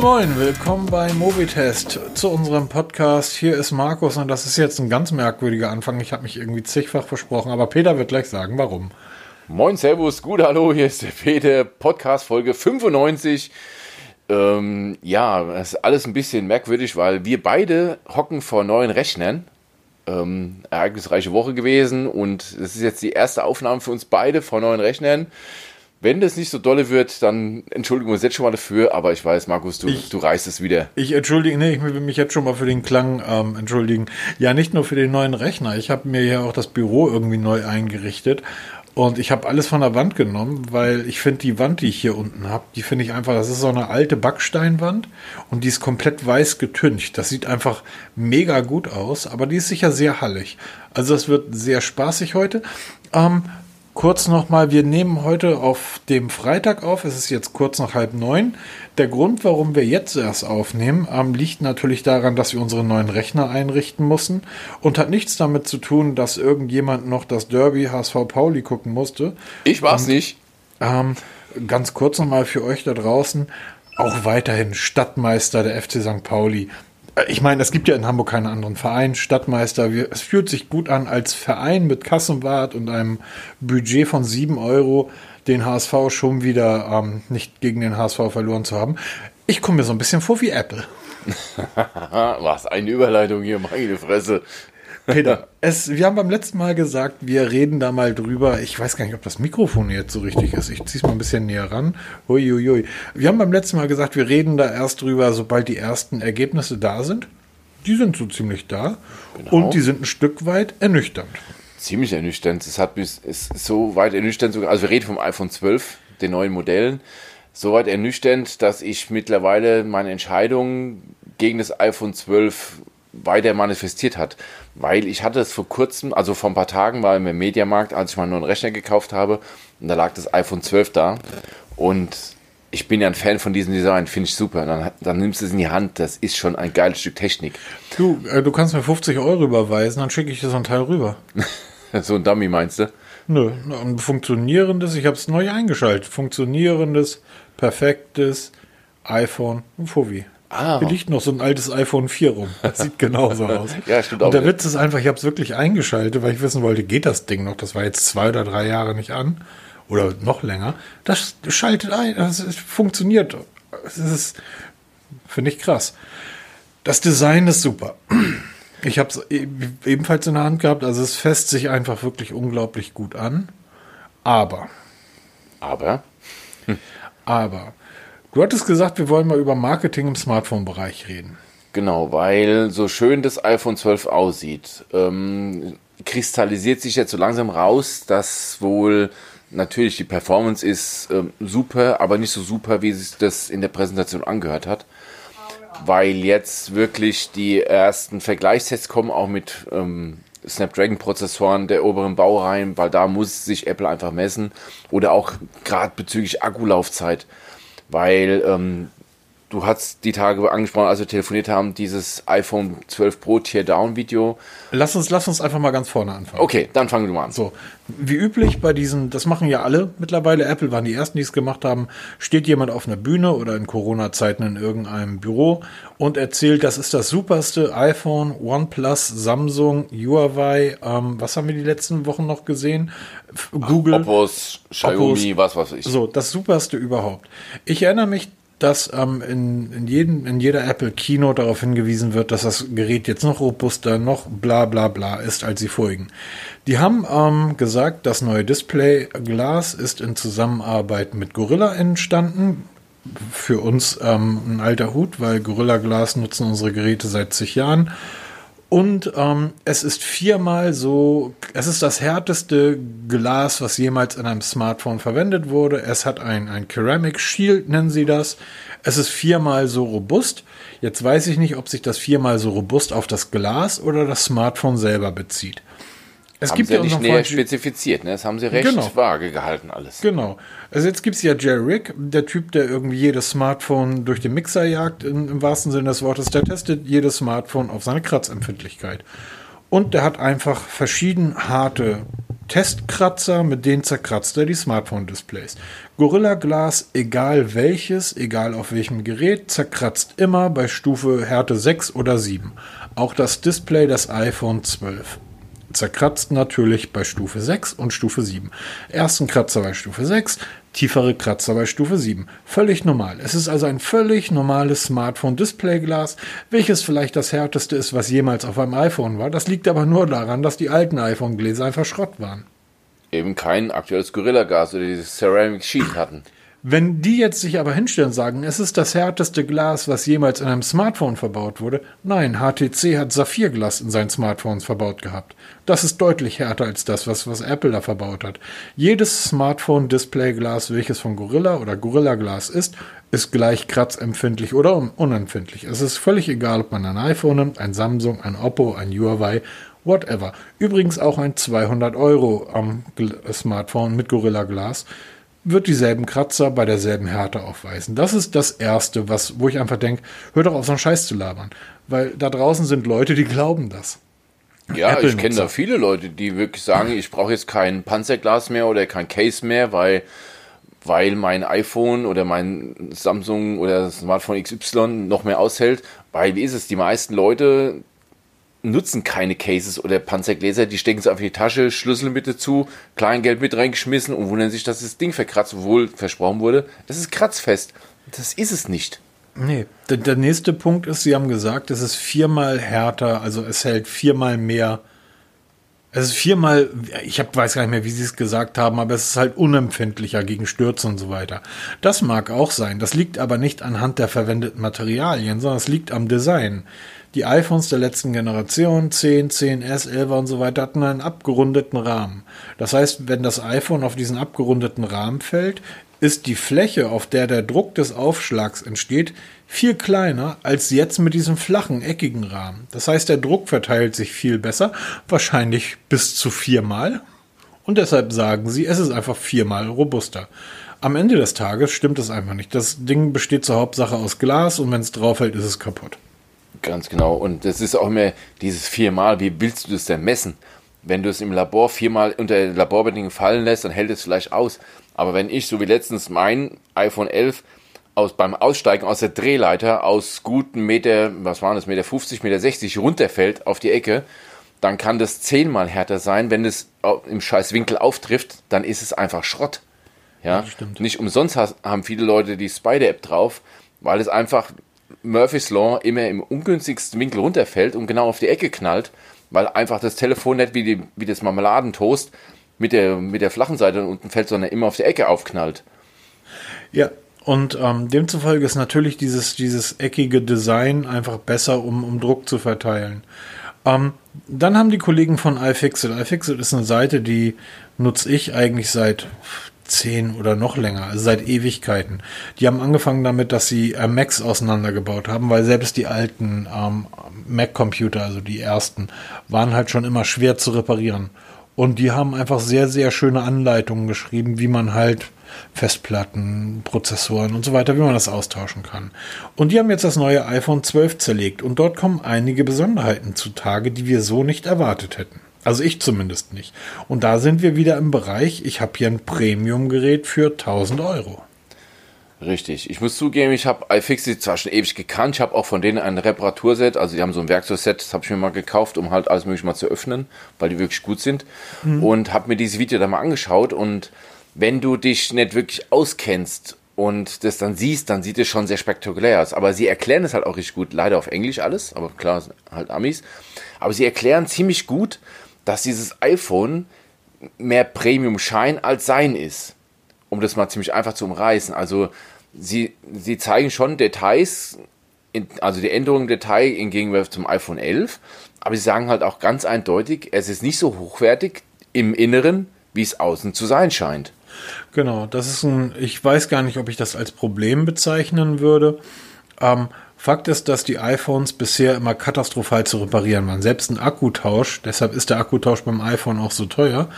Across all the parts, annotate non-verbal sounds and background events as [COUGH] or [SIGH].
Moin willkommen bei Movitest zu unserem Podcast. Hier ist Markus und das ist jetzt ein ganz merkwürdiger Anfang. Ich habe mich irgendwie zigfach versprochen, aber Peter wird gleich sagen, warum. Moin, Servus, gut, hallo, hier ist der Peter, Podcast Folge 95. Ähm, ja, das ist alles ein bisschen merkwürdig, weil wir beide hocken vor neuen Rechnern. Ähm, ereignisreiche Woche gewesen und es ist jetzt die erste Aufnahme für uns beide vor neuen Rechnern. Wenn das nicht so dolle wird, dann entschuldigen wir uns jetzt schon mal dafür, aber ich weiß, Markus, du, Ich- du reißt es wieder. Ich entschuldige, nee, ich will mich jetzt schon mal für den Klang ähm, entschuldigen. Ja, nicht nur für den neuen Rechner. Ich habe mir ja auch das Büro irgendwie neu eingerichtet. Und ich habe alles von der Wand genommen, weil ich finde die Wand, die ich hier unten habe, die finde ich einfach, das ist so eine alte Backsteinwand und die ist komplett weiß getüncht. Das sieht einfach mega gut aus, aber die ist sicher sehr hallig. Also das wird sehr spaßig heute. Ähm, Kurz nochmal, wir nehmen heute auf dem Freitag auf. Es ist jetzt kurz nach halb neun. Der Grund, warum wir jetzt erst aufnehmen, ähm, liegt natürlich daran, dass wir unsere neuen Rechner einrichten mussten und hat nichts damit zu tun, dass irgendjemand noch das Derby HSV Pauli gucken musste. Ich war's nicht. Ähm, ganz kurz nochmal für euch da draußen. Auch weiterhin Stadtmeister der FC St. Pauli. Ich meine, es gibt ja in Hamburg keinen anderen Verein. Stadtmeister, wir, es fühlt sich gut an als Verein mit Kassenwart und einem Budget von 7 Euro, den HSV schon wieder ähm, nicht gegen den HSV verloren zu haben. Ich komme mir so ein bisschen vor wie Apple. [LAUGHS] Was eine Überleitung hier, meine Fresse. Peter, es, wir haben beim letzten Mal gesagt, wir reden da mal drüber. Ich weiß gar nicht, ob das Mikrofon jetzt so richtig ist. Ich ziehe es mal ein bisschen näher ran. Uiuiui. Wir haben beim letzten Mal gesagt, wir reden da erst drüber, sobald die ersten Ergebnisse da sind. Die sind so ziemlich da. Und die sind ein Stück weit ernüchternd. Ziemlich ernüchternd. Es hat bis, es ist so weit ernüchternd, sogar- also wir reden vom iPhone 12, den neuen Modellen. So weit ernüchternd, dass ich mittlerweile meine Entscheidung gegen das iPhone 12 weiter manifestiert hat. Weil ich hatte es vor kurzem, also vor ein paar Tagen war im Mediamarkt, als ich meinen neuen Rechner gekauft habe, und da lag das iPhone 12 da. Und ich bin ja ein Fan von diesem Design, finde ich super. Dann, dann nimmst du es in die Hand, das ist schon ein geiles Stück Technik. Du, äh, du kannst mir 50 Euro überweisen, dann schicke ich dir so ein Teil rüber. [LAUGHS] So ein Dummy meinst du? Nö, ein funktionierendes, ich habe es neu eingeschaltet, funktionierendes, perfektes iPhone, ein Fovi. Ah. Hier liegt noch so ein altes iPhone 4 rum. Das sieht genauso [LAUGHS] aus. Ja, stimmt Und der. Witz ist einfach, ich habe es wirklich eingeschaltet, weil ich wissen wollte, geht das Ding noch? Das war jetzt zwei oder drei Jahre nicht an. Oder noch länger. Das schaltet ein, das ist, funktioniert. Es ist, finde ich krass. Das Design ist super. Ich habe es ebenfalls in der Hand gehabt. Also es fässt sich einfach wirklich unglaublich gut an. Aber, Aber aber, du hattest gesagt, wir wollen mal über Marketing im Smartphone-Bereich reden. Genau, weil so schön das iPhone 12 aussieht, ähm, kristallisiert sich jetzt so langsam raus, dass wohl natürlich die Performance ist ähm, super, aber nicht so super, wie sich das in der Präsentation angehört hat. Weil jetzt wirklich die ersten Vergleichstests kommen, auch mit ähm, Snapdragon-Prozessoren der oberen Baureihen, weil da muss sich Apple einfach messen. Oder auch gerade bezüglich Akkulaufzeit, weil ähm, du hast die Tage angesprochen, als wir telefoniert haben, dieses iPhone 12 Pro Teardown-Video. Lass uns, lass uns einfach mal ganz vorne anfangen. Okay, dann fangen wir mal an. So, wie üblich bei diesen, das machen ja alle mittlerweile, Apple waren die ersten, die es gemacht haben, steht jemand auf einer Bühne oder in Corona-Zeiten in irgendeinem Büro und erzählt, das ist das superste iPhone, OnePlus, Samsung, Huawei, ähm, was haben wir die letzten Wochen noch gesehen? Google. Oppos, Xiaomi, was weiß ich. So, das superste überhaupt. Ich erinnere mich, dass ähm, in, in, jedem, in jeder Apple Kino darauf hingewiesen wird, dass das Gerät jetzt noch robuster, noch bla bla bla ist als die vorigen. Die haben ähm, gesagt, das neue Display Glas ist in Zusammenarbeit mit Gorilla entstanden. Für uns ähm, ein alter Hut, weil Gorilla Glas nutzen unsere Geräte seit zig Jahren. Und ähm, es ist viermal so, es ist das härteste Glas, was jemals in einem Smartphone verwendet wurde. Es hat ein, ein Ceramic Shield, nennen sie das. Es ist viermal so robust. Jetzt weiß ich nicht, ob sich das viermal so robust auf das Glas oder das Smartphone selber bezieht. Es haben gibt sie ja nicht näher Freund- spezifiziert, ne? Das haben sie recht Genau. vage gehalten alles. Genau. Also jetzt gibt's ja Jerry Rick, der Typ, der irgendwie jedes Smartphone durch den Mixer jagt, im, im wahrsten Sinne des Wortes. Der testet jedes Smartphone auf seine Kratzempfindlichkeit. Und der hat einfach verschieden harte Testkratzer, mit denen zerkratzt er die Smartphone-Displays. Gorilla Glass, egal welches, egal auf welchem Gerät, zerkratzt immer bei Stufe Härte 6 oder 7. Auch das Display des iPhone 12 zerkratzt natürlich bei Stufe 6 und Stufe 7. Ersten Kratzer bei Stufe 6, tiefere Kratzer bei Stufe 7. Völlig normal. Es ist also ein völlig normales Smartphone-Displayglas, welches vielleicht das härteste ist, was jemals auf einem iPhone war. Das liegt aber nur daran, dass die alten iPhone-Gläser einfach Schrott waren. Eben kein aktuelles Gorilla-Gas oder dieses Ceramic Sheet hatten. Wenn die jetzt sich aber hinstellen und sagen, es ist das härteste Glas, was jemals in einem Smartphone verbaut wurde, nein, HTC hat Saphirglas in seinen Smartphones verbaut gehabt. Das ist deutlich härter als das, was, was Apple da verbaut hat. Jedes Smartphone-Displayglas, welches von Gorilla oder Gorilla Glas ist, ist gleich kratzempfindlich oder unempfindlich. Es ist völlig egal, ob man ein iPhone nimmt, ein Samsung, ein Oppo, ein Huawei, whatever. Übrigens auch ein 200 Euro am Smartphone mit Gorilla Glas wird dieselben Kratzer bei derselben Härte aufweisen. Das ist das Erste, was, wo ich einfach denke, hör doch auf, so einen Scheiß zu labern. Weil da draußen sind Leute, die glauben das. Ja, ich kenne da viele Leute, die wirklich sagen, ich brauche jetzt kein Panzerglas mehr oder kein Case mehr, weil, weil mein iPhone oder mein Samsung oder Smartphone XY noch mehr aushält. Weil, wie ist es, die meisten Leute nutzen keine Cases oder Panzergläser, die stecken sie auf die Tasche, Schlüssel mit dazu, Kleingeld mit reingeschmissen und wundern sich, dass das Ding verkratzt, obwohl versprochen wurde, das ist kratzfest. Das ist es nicht. Nee, der, der nächste Punkt ist, Sie haben gesagt, es ist viermal härter, also es hält viermal mehr. Es ist viermal, ich hab, weiß gar nicht mehr, wie Sie es gesagt haben, aber es ist halt unempfindlicher gegen Stürze und so weiter. Das mag auch sein. Das liegt aber nicht anhand der verwendeten Materialien, sondern es liegt am Design. Die iPhones der letzten Generation, 10, 10S, 11 und so weiter, hatten einen abgerundeten Rahmen. Das heißt, wenn das iPhone auf diesen abgerundeten Rahmen fällt, ist die Fläche, auf der der Druck des Aufschlags entsteht, viel kleiner als jetzt mit diesem flachen, eckigen Rahmen. Das heißt, der Druck verteilt sich viel besser, wahrscheinlich bis zu viermal. Und deshalb sagen sie, es ist einfach viermal robuster. Am Ende des Tages stimmt es einfach nicht. Das Ding besteht zur Hauptsache aus Glas und wenn es drauf fällt, ist es kaputt. Ganz genau. Und das ist auch mehr dieses viermal. Wie willst du das denn messen? Wenn du es im Labor viermal unter Laborbedingungen fallen lässt, dann hält es vielleicht aus. Aber wenn ich, so wie letztens mein iPhone 11, aus, beim Aussteigen aus der Drehleiter aus guten Meter, was waren das, Meter 50, Meter 60 runterfällt auf die Ecke, dann kann das zehnmal härter sein. Wenn es im scheiß Winkel auftrifft, dann ist es einfach Schrott. Ja, ja nicht umsonst haben viele Leute die Spider-App drauf, weil es einfach Murphy's Law immer im ungünstigsten Winkel runterfällt und genau auf die Ecke knallt, weil einfach das Telefon nicht wie, die, wie das Marmeladentoast mit der, mit der flachen Seite unten fällt, sondern immer auf die Ecke aufknallt. Ja, und ähm, demzufolge ist natürlich dieses, dieses eckige Design einfach besser, um, um Druck zu verteilen. Ähm, dann haben die Kollegen von iFixit. iFixit ist eine Seite, die nutze ich eigentlich seit zehn oder noch länger, also seit Ewigkeiten. Die haben angefangen damit, dass sie äh, Macs auseinandergebaut haben, weil selbst die alten ähm, Mac-Computer, also die ersten, waren halt schon immer schwer zu reparieren. Und die haben einfach sehr, sehr schöne Anleitungen geschrieben, wie man halt Festplatten, Prozessoren und so weiter, wie man das austauschen kann. Und die haben jetzt das neue iPhone 12 zerlegt und dort kommen einige Besonderheiten zutage, die wir so nicht erwartet hätten. Also ich zumindest nicht. Und da sind wir wieder im Bereich, ich habe hier ein Premium-Gerät für 1000 Euro. Richtig. Ich muss zugeben, ich habe iFixit zwar schon ewig gekannt, ich habe auch von denen ein Reparaturset, also die haben so ein Werkzeugset, das habe ich mir mal gekauft, um halt alles mögliche mal zu öffnen, weil die wirklich gut sind. Mhm. Und habe mir dieses Video dann mal angeschaut und wenn du dich nicht wirklich auskennst und das dann siehst, dann sieht es schon sehr spektakulär aus. Aber sie erklären es halt auch richtig gut, leider auf Englisch alles, aber klar, halt Amis. Aber sie erklären ziemlich gut, dass dieses iPhone mehr Premium Schein als sein ist. Um das mal ziemlich einfach zu umreißen. Also sie, sie zeigen schon Details, in, also die Änderungen im Detail im Gegenwart zum iPhone 11, aber sie sagen halt auch ganz eindeutig, es ist nicht so hochwertig im Inneren, wie es außen zu sein scheint. Genau, das ist ein, ich weiß gar nicht, ob ich das als Problem bezeichnen würde. Ähm, Fakt ist, dass die iPhones bisher immer katastrophal zu reparieren waren. Selbst ein Akkutausch, deshalb ist der Akkutausch beim iPhone auch so teuer.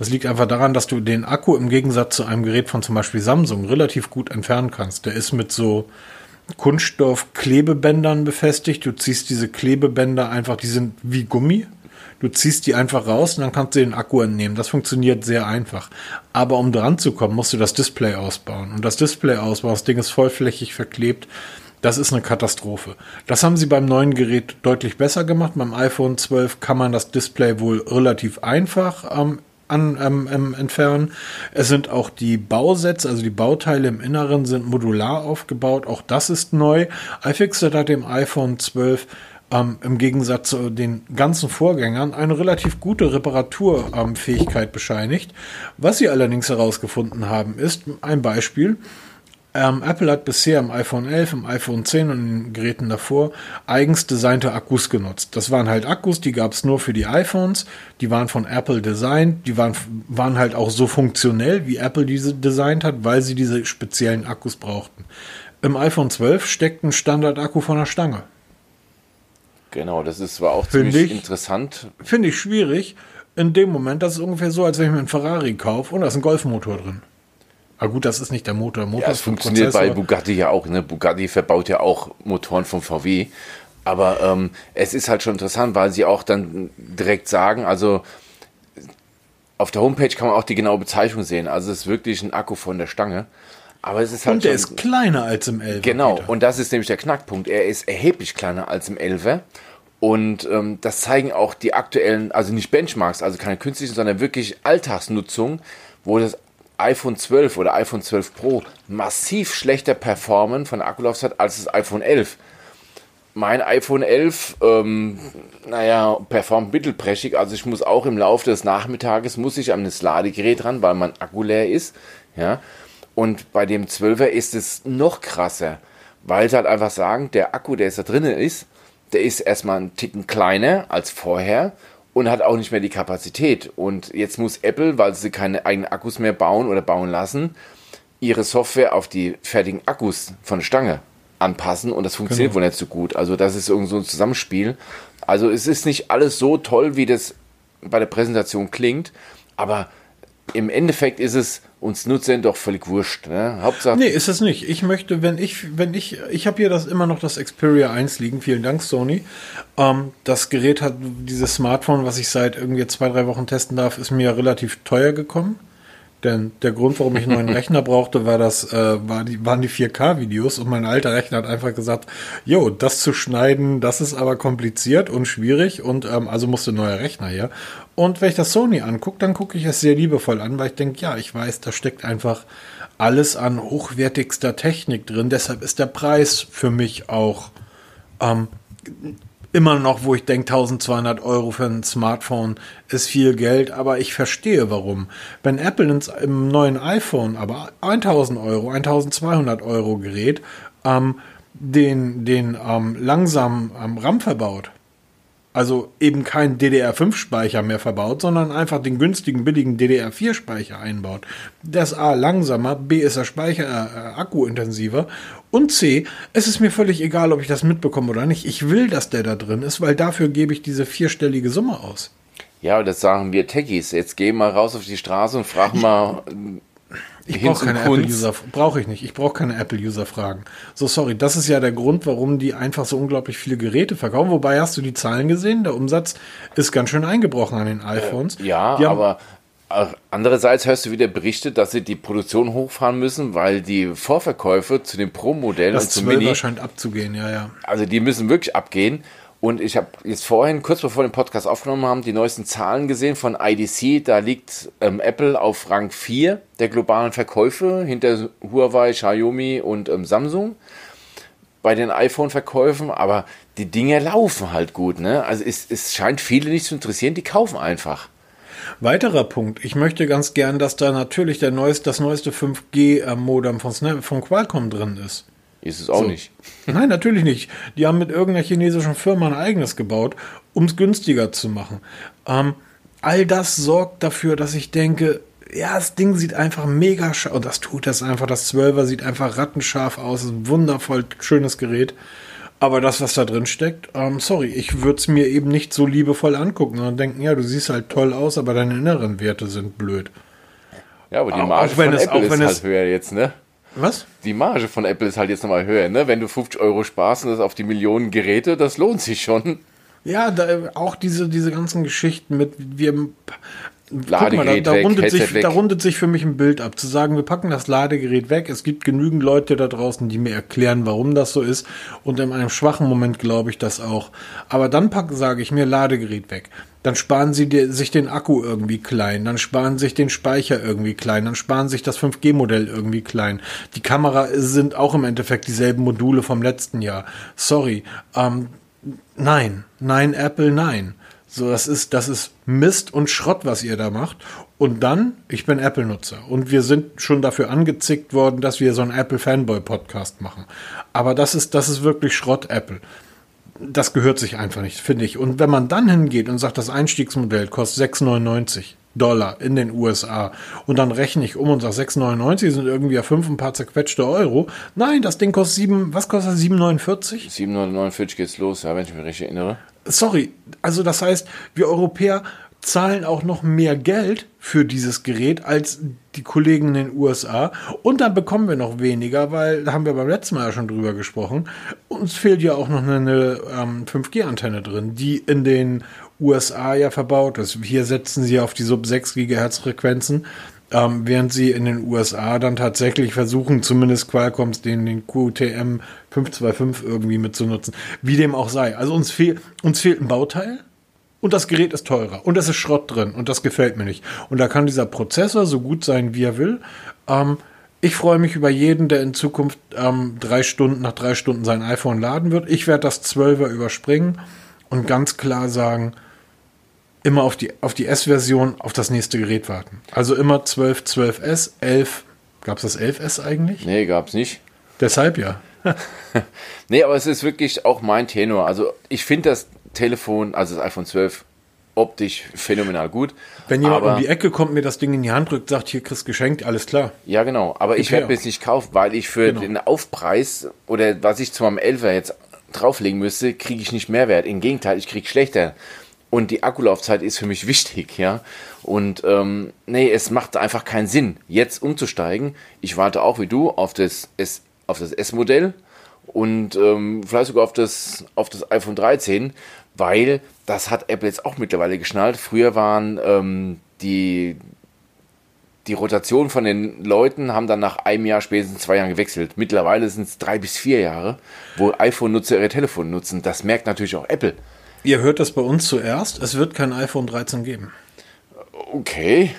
Das liegt einfach daran, dass du den Akku im Gegensatz zu einem Gerät von zum Beispiel Samsung relativ gut entfernen kannst. Der ist mit so Kunststoff-Klebebändern befestigt. Du ziehst diese Klebebänder einfach, die sind wie Gummi. Du ziehst die einfach raus und dann kannst du den Akku entnehmen. Das funktioniert sehr einfach. Aber um dran zu kommen, musst du das Display ausbauen. Und das Display ausbauen, das Ding ist vollflächig verklebt. Das ist eine Katastrophe. Das haben sie beim neuen Gerät deutlich besser gemacht. Beim iPhone 12 kann man das Display wohl relativ einfach ähm, an, ähm, ähm, entfernen. Es sind auch die Bausätze, also die Bauteile im Inneren sind modular aufgebaut. Auch das ist neu. iFixit hat dem iPhone 12 ähm, im Gegensatz zu den ganzen Vorgängern eine relativ gute Reparaturfähigkeit bescheinigt. Was sie allerdings herausgefunden haben, ist ein Beispiel. Ähm, Apple hat bisher im iPhone 11, im iPhone 10 und in den Geräten davor eigens designte Akkus genutzt. Das waren halt Akkus, die gab es nur für die iPhones, die waren von Apple designt, die waren, waren halt auch so funktionell, wie Apple diese designt hat, weil sie diese speziellen Akkus brauchten. Im iPhone 12 steckt ein Standard-Akku von der Stange. Genau, das ist war auch Find ziemlich ich, interessant. Finde ich schwierig. In dem Moment, das ist ungefähr so, als wenn ich mir einen Ferrari kaufe und da ist ein Golfmotor drin. Aber gut, das ist nicht der Motor. Motor ja, es funktioniert bei Bugatti ja auch. Ne? Bugatti verbaut ja auch Motoren vom VW. Aber ähm, es ist halt schon interessant, weil sie auch dann direkt sagen, also auf der Homepage kann man auch die genaue Bezeichnung sehen. Also es ist wirklich ein Akku von der Stange. Aber es ist halt und der schon, ist kleiner als im 11 Genau, Meter. und das ist nämlich der Knackpunkt. Er ist erheblich kleiner als im 11 Und ähm, das zeigen auch die aktuellen, also nicht Benchmarks, also keine künstlichen, sondern wirklich Alltagsnutzung, wo das iPhone 12 oder iPhone 12 Pro massiv schlechter performen von Akkulaufzeit als das iPhone 11. Mein iPhone 11, ähm, naja, performt mittelprächtig, also ich muss auch im Laufe des Nachmittages, muss ich an das Ladegerät ran, weil mein Akku leer ist, ja. Und bei dem 12er ist es noch krasser, weil sie halt einfach sagen, der Akku, der jetzt da drinnen ist, der ist erstmal einen Ticken kleiner als vorher und hat auch nicht mehr die Kapazität. Und jetzt muss Apple, weil sie keine eigenen Akkus mehr bauen oder bauen lassen, ihre Software auf die fertigen Akkus von Stange anpassen und das funktioniert genau. wohl nicht so gut. Also das ist irgend so ein Zusammenspiel. Also es ist nicht alles so toll, wie das bei der Präsentation klingt, aber im Endeffekt ist es uns Nutzern doch völlig wurscht. Ne? Hauptsache. Nee, ist es nicht. Ich möchte, wenn ich, wenn ich, ich habe hier das immer noch das Xperia 1 liegen. Vielen Dank, Sony. Ähm, das Gerät hat dieses Smartphone, was ich seit irgendwie zwei, drei Wochen testen darf, ist mir relativ teuer gekommen. Denn der Grund, warum ich einen neuen Rechner brauchte, war das, äh, war die, waren die 4K-Videos und mein alter Rechner hat einfach gesagt, jo, das zu schneiden, das ist aber kompliziert und schwierig und ähm, also musste ein neuer Rechner her. Und wenn ich das Sony angucke, dann gucke ich es sehr liebevoll an, weil ich denke, ja, ich weiß, da steckt einfach alles an hochwertigster Technik drin. Deshalb ist der Preis für mich auch ähm, immer noch, wo ich denke, 1200 Euro für ein Smartphone ist viel Geld, aber ich verstehe warum. Wenn Apple ins, im neuen iPhone aber 1000 Euro, 1200 Euro Gerät ähm, den, den ähm, langsamen ähm, RAM verbaut, also eben keinen DDR5-Speicher mehr verbaut, sondern einfach den günstigen, billigen DDR4-Speicher einbaut. Das A langsamer, B ist der Speicher äh, akkuintensiver und C, es ist mir völlig egal, ob ich das mitbekomme oder nicht. Ich will, dass der da drin ist, weil dafür gebe ich diese vierstellige Summe aus. Ja, das sagen wir Techies. Jetzt geh mal raus auf die Straße und frag mal ich brauche keine Apple-User, brauche ich nicht. Ich brauche keine Apple-User fragen. So, sorry, das ist ja der Grund, warum die einfach so unglaublich viele Geräte verkaufen. Wobei, hast du die Zahlen gesehen? Der Umsatz ist ganz schön eingebrochen an den iPhones. Äh, ja, aber andererseits hörst du wieder Berichte, dass sie die Produktion hochfahren müssen, weil die Vorverkäufe zu den Pro-Modellen und zum Mini... Das scheint abzugehen, ja, ja. Also die müssen wirklich abgehen. Und ich habe jetzt vorhin, kurz bevor wir den Podcast aufgenommen haben, die neuesten Zahlen gesehen von IDC. Da liegt ähm, Apple auf Rang 4 der globalen Verkäufe hinter Huawei, Xiaomi und ähm, Samsung bei den iPhone-Verkäufen. Aber die Dinge laufen halt gut. Ne? Also es, es scheint viele nicht zu interessieren, die kaufen einfach. Weiterer Punkt. Ich möchte ganz gern, dass da natürlich der neueste, das neueste 5G-Modem von, von Qualcomm drin ist. Ist es auch so. nicht. [LAUGHS] Nein, natürlich nicht. Die haben mit irgendeiner chinesischen Firma ein eigenes gebaut, um es günstiger zu machen. Ähm, all das sorgt dafür, dass ich denke, ja, das Ding sieht einfach mega scharf, und das tut das einfach, das 12er sieht einfach rattenscharf aus, ist ein wundervoll schönes Gerät. Aber das, was da drin steckt, ähm, sorry, ich würde es mir eben nicht so liebevoll angucken und denken, ja, du siehst halt toll aus, aber deine inneren Werte sind blöd. Ja, aber die Marge auch, wenn von es, Apple auch wenn ist halt höher jetzt, ne? Was? Die Marge von Apple ist halt jetzt nochmal höher, ne? Wenn du 50 Euro sparst und das auf die Millionen Geräte, das lohnt sich schon. Ja, da, auch diese, diese ganzen Geschichten mit, wir Guck mal, da, Ladegerät da, weg, rundet Headset sich, weg. da rundet sich für mich ein Bild ab. Zu sagen, wir packen das Ladegerät weg. Es gibt genügend Leute da draußen, die mir erklären, warum das so ist. Und in einem schwachen Moment glaube ich das auch. Aber dann sage ich mir Ladegerät weg. Dann sparen sie dir, sich den Akku irgendwie klein. Dann sparen sich den Speicher irgendwie klein. Dann sparen sich das 5G-Modell irgendwie klein. Die Kamera sind auch im Endeffekt dieselben Module vom letzten Jahr. Sorry. Ähm, nein. Nein, Apple, nein. So, das ist, das ist Mist und Schrott, was ihr da macht. Und dann, ich bin Apple-Nutzer und wir sind schon dafür angezickt worden, dass wir so einen Apple-Fanboy-Podcast machen. Aber das ist, das ist wirklich Schrott, Apple. Das gehört sich einfach nicht, finde ich. Und wenn man dann hingeht und sagt, das Einstiegsmodell kostet 6,99 Dollar in den USA und dann rechne ich um und sage 6,99 sind irgendwie ja fünf ein paar zerquetschte Euro. Nein, das Ding kostet sieben, was kostet das? 7,49? 749 geht's los, ja, wenn ich mich richtig erinnere. sorry, also das heißt, wir Europäer zahlen auch noch mehr Geld für dieses Gerät als die Kollegen in den USA und dann bekommen wir noch weniger, weil da haben wir beim letzten Mal ja schon drüber gesprochen. Uns fehlt ja auch noch eine, ähm, 5G-Antenne drin, die in den USA ja verbaut ist. Hier setzen sie auf die Sub 6 Gigahertz Frequenzen. Ähm, während sie in den USA dann tatsächlich versuchen, zumindest Qualcomms den, den QTM 525 irgendwie mitzunutzen. Wie dem auch sei. Also uns, fehl, uns fehlt ein Bauteil und das Gerät ist teurer und es ist Schrott drin und das gefällt mir nicht. Und da kann dieser Prozessor so gut sein, wie er will. Ähm, ich freue mich über jeden, der in Zukunft ähm, drei Stunden nach drei Stunden sein iPhone laden wird. Ich werde das 12er überspringen und ganz klar sagen, immer auf die, auf die S-Version, auf das nächste Gerät warten. Also immer 12, 12S, 11. Gab es das 11S eigentlich? Nee, gab's nicht. Deshalb ja. [LAUGHS] Nee, aber es ist wirklich auch mein Tenor. Also ich finde das Telefon, also das iPhone 12, optisch phänomenal gut. Wenn jemand aber, um die Ecke kommt, mir das Ding in die Hand drückt, sagt, hier kriegst geschenkt, alles klar. Ja, genau. Aber ich Bitte, werde es nicht kaufen, weil ich für Genau. den Aufpreis oder was ich zu meinem 11er jetzt drauflegen müsste, kriege ich nicht Mehrwert. Im Gegenteil, ich kriege schlechter. Und die Akkulaufzeit ist für mich wichtig, ja. Und ähm, nee, es macht einfach keinen Sinn, jetzt umzusteigen. Ich warte auch wie du auf das S, auf das S-Modell und ähm, vielleicht sogar auf das, auf das iPhone 13, weil das hat Apple jetzt auch mittlerweile geschnallt. Früher waren ähm, die, die Rotation von den Leuten haben dann nach einem Jahr, spätestens zwei Jahren gewechselt. Mittlerweile sind es drei bis vier Jahre, wo iPhone-Nutzer ihre Telefone nutzen. Das merkt natürlich auch Apple. Ihr hört das bei uns zuerst. Es wird kein iPhone 13 geben. Okay.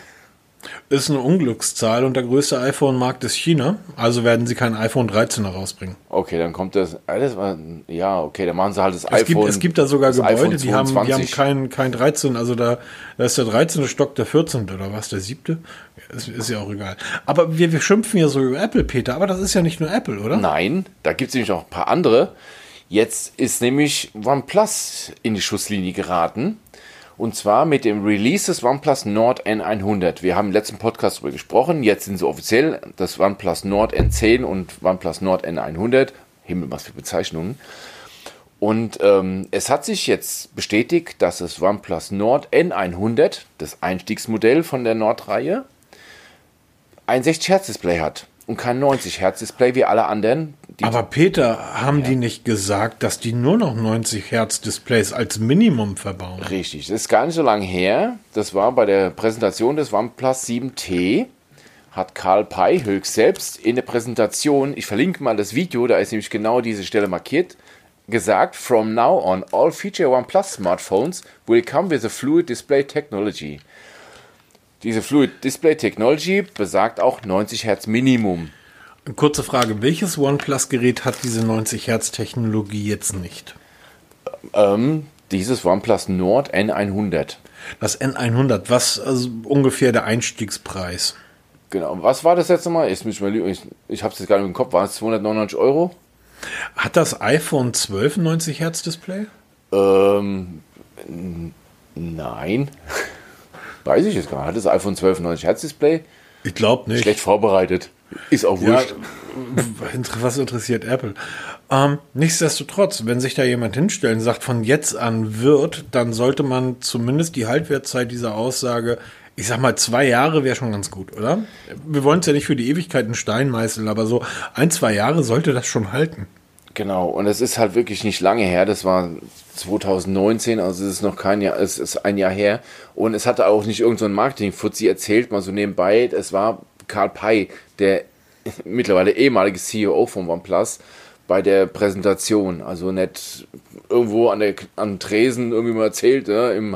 Ist eine Unglückszahl und der größte iPhone-Markt ist China. Also werden sie kein iPhone 13 herausbringen. Okay, dann kommt das. war, ja, okay, dann machen sie halt das Es iPhone. gibt, es gibt da sogar Gebäude, die haben, die haben 22. kein, kein 13. Also da, da ist der 13. Stock der 14. oder was, der 7. Ist, ist ja auch egal. Aber wir, wir schimpfen ja so über Apple, Peter. Aber das ist ja nicht nur Apple, oder? Nein, da gibt es nämlich auch ein paar andere. Jetzt ist nämlich OnePlus in die Schusslinie geraten. Und zwar mit dem Release des OnePlus Nord N100. Wir haben im letzten Podcast darüber gesprochen. Jetzt sind sie offiziell das OnePlus Nord N10 und OnePlus Nord N100. Himmel, was für Bezeichnungen. Und ähm, es hat sich jetzt bestätigt, dass das OnePlus Nord N100, das Einstiegsmodell von der Nord-Reihe, ein 60 Hertz Display hat und kein 90 Hertz Display wie alle anderen. Die Aber Peter, haben die nicht gesagt, dass die nur noch 90 Hertz Displays als Minimum verbauen? Richtig, das ist gar nicht so lange her. Das war bei der Präsentation des OnePlus 7T. Hat Karl Pei höchst selbst in der Präsentation, ich verlinke mal das Video, da ist nämlich genau diese Stelle markiert, gesagt: From now on, all feature OnePlus smartphones will come with a fluid display technology. Diese Fluid Display Technology besagt auch 90 Hertz Minimum. Kurze Frage, welches OnePlus-Gerät hat diese 90 Hertz Technologie jetzt nicht? Ähm, dieses OnePlus Nord N100. Das N100, was also ungefähr der Einstiegspreis? Genau. Was war das letzte Mal? Ich, ich, ich, ich habe es jetzt gar nicht im Kopf. War es 299 Euro? Hat das iPhone 12 ein 90 Hertz Display? Ähm, nein. [LAUGHS] Weiß ich jetzt gar nicht. Hat das iPhone 12 ein 90 Hertz Display? Ich glaube nicht. Schlecht vorbereitet. Ist auch Ja, wurscht. was interessiert Apple? Ähm, nichtsdestotrotz, wenn sich da jemand hinstellt und sagt, von jetzt an wird, dann sollte man zumindest die Haltwertszeit dieser Aussage, ich sag mal, zwei Jahre wäre schon ganz gut, oder? Wir wollen es ja nicht für die Ewigkeit in Stein meißeln, aber so ein, zwei Jahre sollte das schon halten. Genau, und es ist halt wirklich nicht lange her, das war 2019, also es ist noch kein Jahr, es ist ein Jahr her. Und es hatte auch nicht irgendein so Marketing-Fuzzi erzählt, mal so nebenbei, es war Karl Pei, der mittlerweile ehemalige CEO von OnePlus, bei der Präsentation. Also nicht irgendwo an der am Tresen irgendwie mal erzählt, ja, im,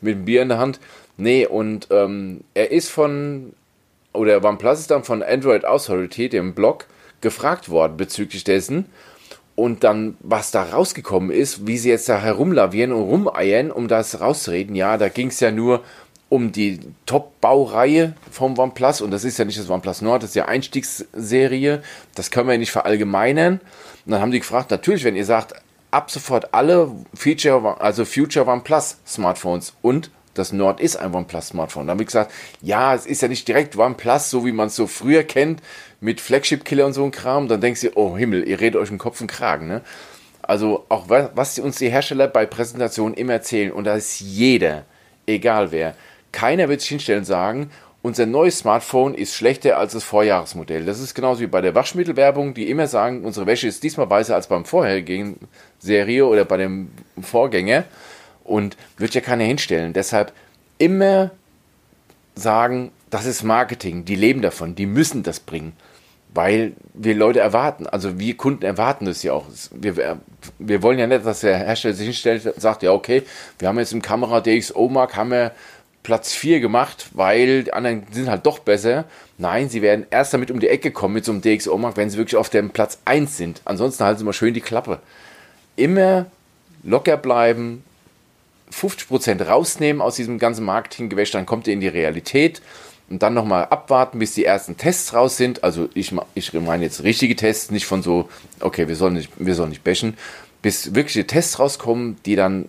mit dem Bier in der Hand. Nee, und ähm, er ist von, oder OnePlus ist dann von Android Authority, dem Blog, gefragt worden bezüglich dessen. Und dann, was da rausgekommen ist, wie sie jetzt da herumlavieren und rumeiern, um das rauszureden. Ja, da ging es ja nur um die Top-Baureihe vom OnePlus. Und das ist ja nicht das OnePlus Nord, das ist ja Einstiegsserie. Das können wir ja nicht verallgemeinern. Und dann haben die gefragt, natürlich, wenn ihr sagt, ab sofort alle Feature, also Future OnePlus Smartphones und das Nord ist ein OnePlus Smartphone. Da habe ich gesagt, ja, es ist ja nicht direkt OnePlus, so wie man es so früher kennt, mit Flagship-Killer und so ein Kram. Dann denkst du, oh Himmel, ihr redet euch im Kopf und Kragen. Ne? Also auch was uns die Hersteller bei Präsentationen immer erzählen, und da ist jeder, egal wer, keiner wird sich hinstellen und sagen, unser neues Smartphone ist schlechter als das Vorjahresmodell. Das ist genauso wie bei der Waschmittelwerbung, die immer sagen, unsere Wäsche ist diesmal weißer als beim vorherigen Serie oder bei dem Vorgänger und wird ja keiner hinstellen. Deshalb immer sagen, das ist Marketing, die leben davon, die müssen das bringen, weil wir Leute erwarten, also wir Kunden erwarten das ja auch. Wir, wir wollen ja nicht, dass der Hersteller sich hinstellt und sagt, ja okay, wir haben jetzt im Kamera DxO Mark, haben wir Platz 4 gemacht, weil die anderen sind halt doch besser. Nein, sie werden erst damit um die Ecke kommen mit so einem DxO-Markt, wenn sie wirklich auf dem Platz 1 sind. Ansonsten halten sie mal schön die Klappe. Immer locker bleiben, 50% rausnehmen aus diesem ganzen Marketinggewäsch, dann kommt ihr in die Realität und dann nochmal abwarten, bis die ersten Tests raus sind. Also ich, ich meine jetzt richtige Tests, nicht von so, okay, wir sollen nicht, wir sollen nicht bashen, bis wirkliche Tests rauskommen, die dann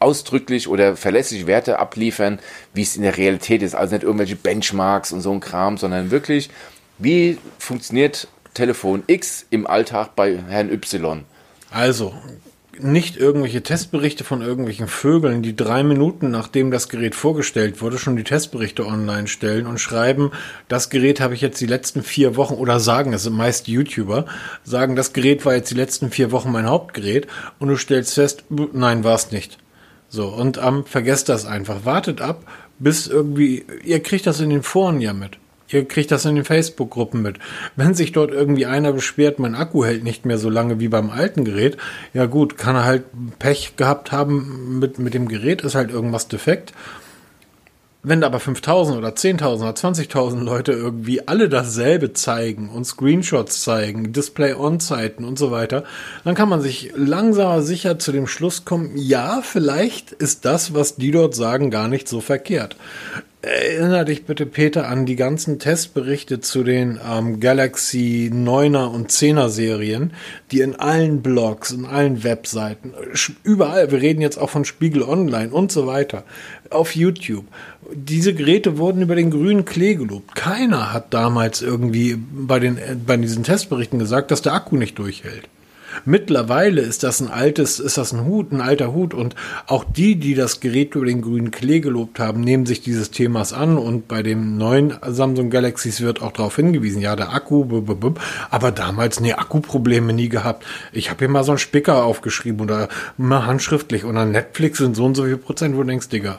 ausdrücklich oder verlässlich Werte abliefern, wie es in der Realität ist. Also nicht irgendwelche Benchmarks und so ein Kram, sondern wirklich, wie funktioniert Telefon X im Alltag bei Herrn Y. Also, nicht irgendwelche Testberichte von irgendwelchen Vögeln, die drei Minuten nachdem das Gerät vorgestellt wurde, schon die Testberichte online stellen und schreiben, das Gerät habe ich jetzt die letzten vier Wochen oder sagen, es sind meist YouTuber, sagen, das Gerät war jetzt die letzten vier Wochen mein Hauptgerät und du stellst fest, nein, war es nicht. So, und ähm, vergesst das einfach. Wartet ab, bis irgendwie, ihr kriegt das in den Foren ja mit. Ihr kriegt das in den Facebook-Gruppen mit. Wenn sich dort irgendwie einer beschwert, mein Akku hält nicht mehr so lange wie beim alten Gerät, ja gut, kann er halt Pech gehabt haben mit, mit dem Gerät, ist halt irgendwas defekt. Wenn aber 5000 oder 10.000 oder 20.000 Leute irgendwie alle dasselbe zeigen und Screenshots zeigen, Display-On-Zeiten und so weiter, dann kann man sich langsam sicher zu dem Schluss kommen, ja, vielleicht ist das, was die dort sagen, gar nicht so verkehrt. Erinner dich bitte, Peter, an die ganzen Testberichte zu den ähm, Galaxy 9er und 10er Serien, die in allen Blogs, in allen Webseiten, überall, wir reden jetzt auch von Spiegel Online und so weiter, auf YouTube. Diese Geräte wurden über den grünen Klee gelobt. Keiner hat damals irgendwie bei, den, bei diesen Testberichten gesagt, dass der Akku nicht durchhält. Mittlerweile ist das ein altes, ist das ein Hut, ein alter Hut und auch die, die das Gerät über den grünen Klee gelobt haben, nehmen sich dieses Themas an und bei dem neuen Samsung Galaxies wird auch darauf hingewiesen, ja, der Akku, aber damals, nee, Akkuprobleme nie gehabt. Ich habe hier mal so einen Spicker aufgeschrieben oder mal handschriftlich und an Netflix sind so und so viel Prozent, wo du denkst, Digga,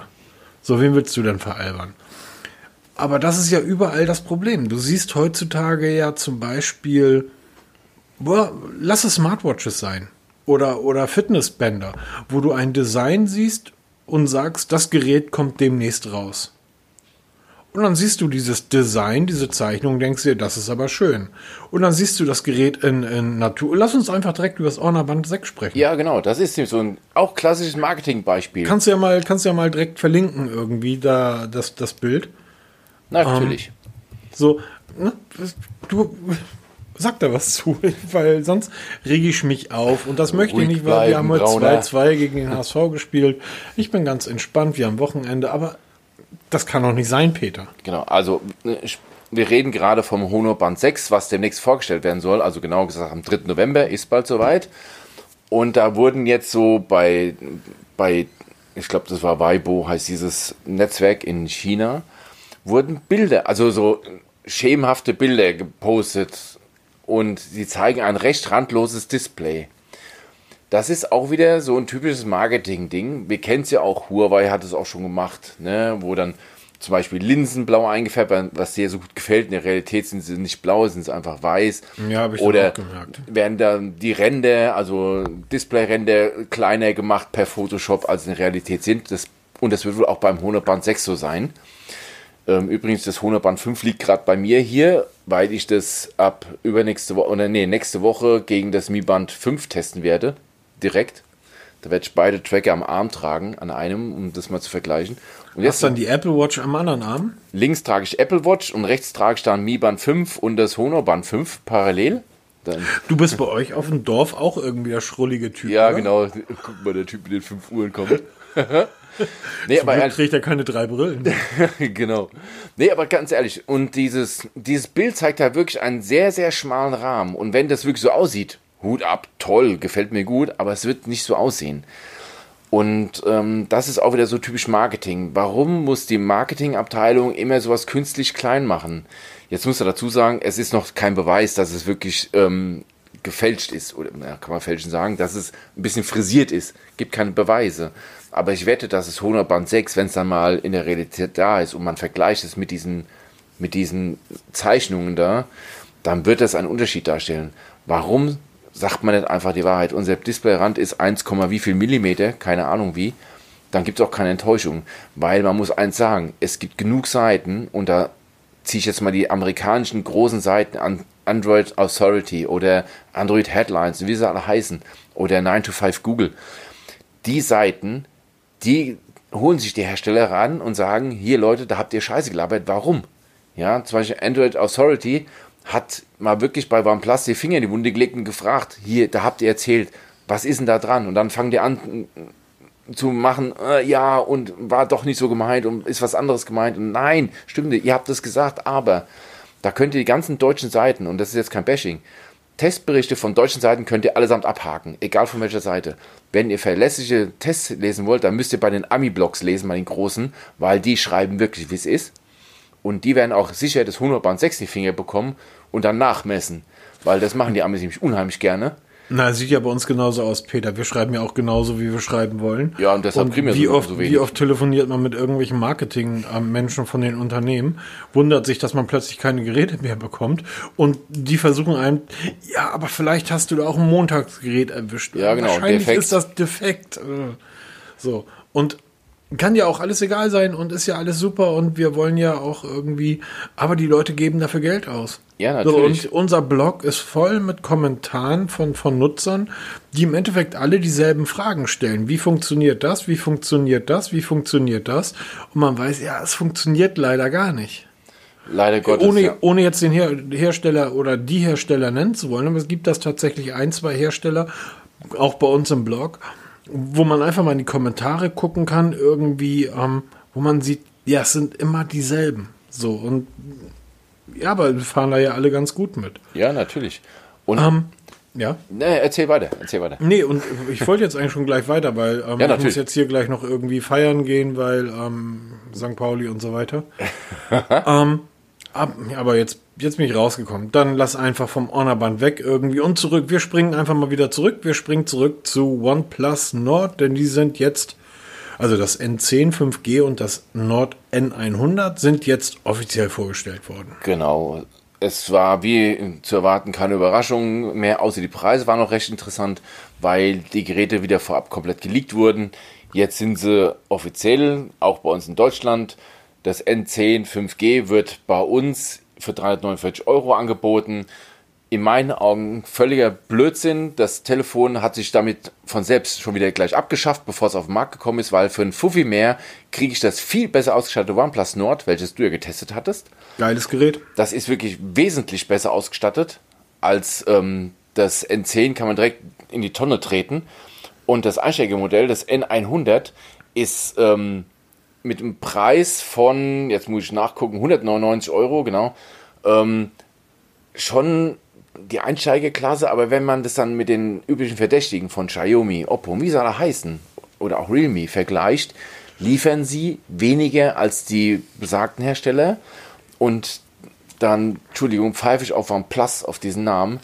so wen willst du denn veralbern? Aber das ist ja überall das Problem. Du siehst heutzutage ja zum Beispiel boah, lass es Smartwatches sein oder, oder Fitnessbänder, wo du ein Design siehst und sagst, das Gerät kommt demnächst raus. Und dann siehst du dieses Design, diese Zeichnung, denkst dir, das ist aber schön. Und dann siehst du das Gerät in, in Natur. Lass uns einfach direkt über das Honor Band 6 sprechen. Ja, genau. Das ist so ein auch klassisches Marketingbeispiel. Kannst du ja mal, kannst du ja mal direkt verlinken irgendwie da das, das Bild. Natürlich. Ähm, so, ne, du, sag da was zu, [LAUGHS] weil sonst rege ich mich auf. Und das möchte Ruhig ich nicht, weil wir haben heute 2-2 gegen den HSV gespielt. Ich bin ganz entspannt, wir haben Wochenende, aber das kann doch nicht sein, Peter. Genau, also äh, wir reden gerade vom Honor Band 6, was demnächst vorgestellt werden soll. Also genau gesagt, am 3. November ist bald soweit. Und da wurden jetzt so bei, bei ich glaube, das war Weibo, heißt dieses Netzwerk in China, wurden Bilder, also so schemenhafte Bilder gepostet und sie zeigen ein recht randloses Display. Das ist auch wieder so ein typisches Marketing-Ding. Wir kennen es ja auch, Huawei hat es auch schon gemacht, ne? wo dann zum Beispiel Linsen blau eingefärbt, was sehr so gut gefällt. In der Realität sind sie nicht blau, sind sie einfach weiß. Ja, habe ich Oder auch gemerkt. werden dann die Ränder, also Displayränder kleiner gemacht per Photoshop, als in der Realität sind. Das, und das wird wohl auch beim Honor 6 so sein. Ähm, übrigens, das Honor 5 liegt gerade bei mir hier, weil ich das ab übernächste Woche, oder nee, nächste Woche gegen das Mi Band 5 testen werde. Direkt. Da werde ich beide Tracker am Arm tragen, an einem, um das mal zu vergleichen. Und Hast dann die Apple Watch am anderen Arm? links trage ich Apple Watch und rechts trage ich dann Mi Band 5 und das Honor Band 5 parallel. Dann, Du bist bei euch auf dem Dorf auch irgendwie der schrullige Typ. ja, oder? genau. Guck mal, der Typ mit den 5 Uhren kommt. [LAUGHS] [LAUGHS] nee, Zum aber Glück trägt er keine drei Brillen. [LAUGHS] genau. Nee, aber ganz ehrlich, und dieses, dieses Bild zeigt da wirklich einen sehr, sehr schmalen Rahmen. Und wenn das wirklich so aussieht, Hut ab, toll, gefällt mir gut, aber es wird nicht so aussehen. Und ähm, das ist auch wieder so typisch Marketing. Warum muss die Marketingabteilung immer sowas künstlich klein machen? Jetzt muss er dazu sagen, es ist noch kein Beweis, dass es wirklich ähm, gefälscht ist. Oder kann man fälschen sagen, dass es ein bisschen frisiert ist. Gibt keine Beweise. Aber ich wette, dass es Honor Band 6, wenn es dann mal in der Realität da ist und man vergleicht es mit diesen, mit diesen Zeichnungen da, dann wird das einen Unterschied darstellen. Warum sagt man nicht einfach die Wahrheit? Unser Displayrand ist 1, wie viel Millimeter, keine Ahnung wie. Dann gibt es auch keine Enttäuschung. Weil man muss eins sagen, es gibt genug Seiten und da ziehe ich jetzt mal die amerikanischen großen Seiten an, Android Authority oder Android Headlines, wie sie alle heißen, oder 9 to 5 Google. Die Seiten, die holen sich die Hersteller ran und sagen, hier Leute, da habt ihr Scheiße gelabert, warum? Ja, zum Beispiel Android Authority hat mal wirklich bei OnePlus die Finger in die Wunde gelegt und gefragt, hier, da habt ihr erzählt, was ist denn da dran? Und dann fangen die an zu machen, äh, ja, und war doch nicht so gemeint und ist was anderes gemeint. Und nein, stimmt, ihr habt das gesagt, aber da könnt ihr die ganzen deutschen Seiten, und das ist jetzt kein Bashing, Testberichte von deutschen Seiten könnt ihr allesamt abhaken, egal von welcher Seite. Wenn ihr verlässliche Tests lesen wollt, dann müsst ihr bei den Ami-Blogs lesen, bei den großen, weil die schreiben wirklich, wie es ist. Und die werden auch sicher das 100 Band 6 in die Finger bekommen und dann nachmessen. Weil das machen die Amis nämlich unheimlich gerne. Na, sieht ja bei uns genauso aus, Peter. Wir schreiben ja auch genauso, wie wir schreiben wollen. Ja, und deshalb kriegen wir wie so- oft, so wenig. wie oft telefoniert man mit irgendwelchen Marketing-Menschen von den Unternehmen, wundert sich, dass man plötzlich keine Geräte mehr bekommt und die versuchen einem, ja, aber vielleicht hast du da auch ein Montagsgerät erwischt. Ja, genau, Wahrscheinlich defekt. ist das defekt. Äh, So. Und kann ja auch alles egal sein und ist ja alles super und wir wollen ja auch irgendwie, aber die Leute geben dafür Geld aus. Ja, So, natürlich. und unser Blog ist voll mit Kommentaren von, von Nutzern, die im Endeffekt alle dieselben Fragen stellen. Wie funktioniert das? Wie funktioniert das? Wie funktioniert das? Und man weiß, ja, es funktioniert leider gar nicht. Leider Gottes. Ohne, ja. ohne jetzt den Her Hersteller oder die Hersteller nennen zu wollen, aber es gibt das tatsächlich ein, zwei Hersteller, auch bei uns im Blog, wo man einfach mal in die Kommentare gucken kann, irgendwie, ähm, wo man sieht, ja, es sind immer dieselben. So, und ja, aber wir fahren da ja alle ganz gut mit. ja, natürlich. Und Ähm, ja. ne, erzähl weiter, erzähl weiter. Nee, und ich wollte jetzt eigentlich schon gleich weiter, weil ähm, Ja, ich muss jetzt hier gleich noch irgendwie feiern gehen, weil ähm, St. Pauli und so weiter. [LAUGHS] ähm, ab, aber jetzt, jetzt bin ich rausgekommen. Dann lass einfach vom Honorband weg irgendwie und zurück. Wir springen einfach mal wieder zurück. Wir springen zurück zu OnePlus Nord, denn die sind jetzt, also das N10 5G und das Nord N100 sind jetzt offiziell vorgestellt worden. Genau. Es war wie zu erwarten keine Überraschung mehr, außer die Preise waren noch recht interessant, weil die Geräte wieder vorab komplett geleakt wurden. Jetzt sind sie offiziell, auch bei uns in Deutschland. Das N10 5G wird bei uns für 349 Euro angeboten. In meinen Augen völliger Blödsinn. Das Telefon hat sich damit von selbst schon wieder gleich abgeschafft, bevor es auf den Markt gekommen ist, weil für einen Fuffi mehr kriege ich das viel besser ausgestattete OnePlus Nord, welches du ja getestet hattest. Geiles Gerät. Das ist wirklich wesentlich besser ausgestattet als ähm, das N10, kann man direkt in die Tonne treten. Und das Einsteigermodell, das N100, ist ähm, mit einem Preis von, jetzt muss ich nachgucken, 199 Euro, genau, ähm, schon die Einsteigerklasse, aber wenn man das dann mit den üblichen Verdächtigen von Xiaomi, Oppo, wie sie alle heißen, oder auch Realme vergleicht, liefern sie weniger als die besagten Hersteller und dann, Entschuldigung, pfeife ich auf OnePlus, auf diesen Namen,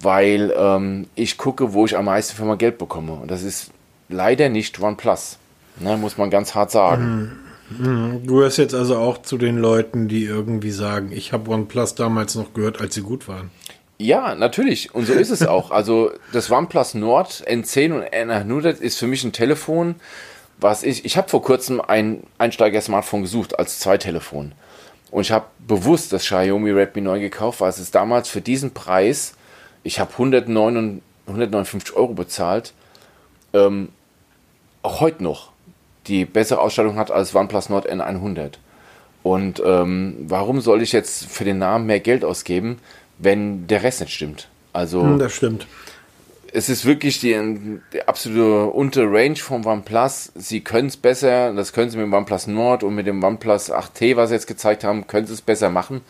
weil ähm, ich gucke, wo ich am meisten für mein Geld bekomme. Und das ist leider nicht OnePlus. Ne, muss man ganz hart sagen. Mhm. Du gehörst jetzt also auch zu den Leuten, die irgendwie sagen, ich habe OnePlus damals noch gehört, als sie gut waren. Ja, natürlich. Und so ist es auch. Also das OnePlus Nord N10 und N100 ist für mich ein Telefon, was ich, ich habe vor kurzem ein Einsteiger-Smartphone gesucht als Zweitelefon. Und ich habe bewusst das Xiaomi Redmi 9 gekauft, weil es ist damals für diesen Preis, ich habe 159 Euro bezahlt, ähm, auch heute noch die bessere Ausstattung hat als OnePlus Nord N100. Und ähm, warum soll ich jetzt für den Namen mehr Geld ausgeben, wenn der Rest nicht stimmt? Also Hm, das stimmt. es ist wirklich die, die absolute untere Range vom OnePlus. Sie können es besser, das können sie mit dem OnePlus Nord und mit dem OnePlus 8T, was sie jetzt gezeigt haben, können sie es besser machen.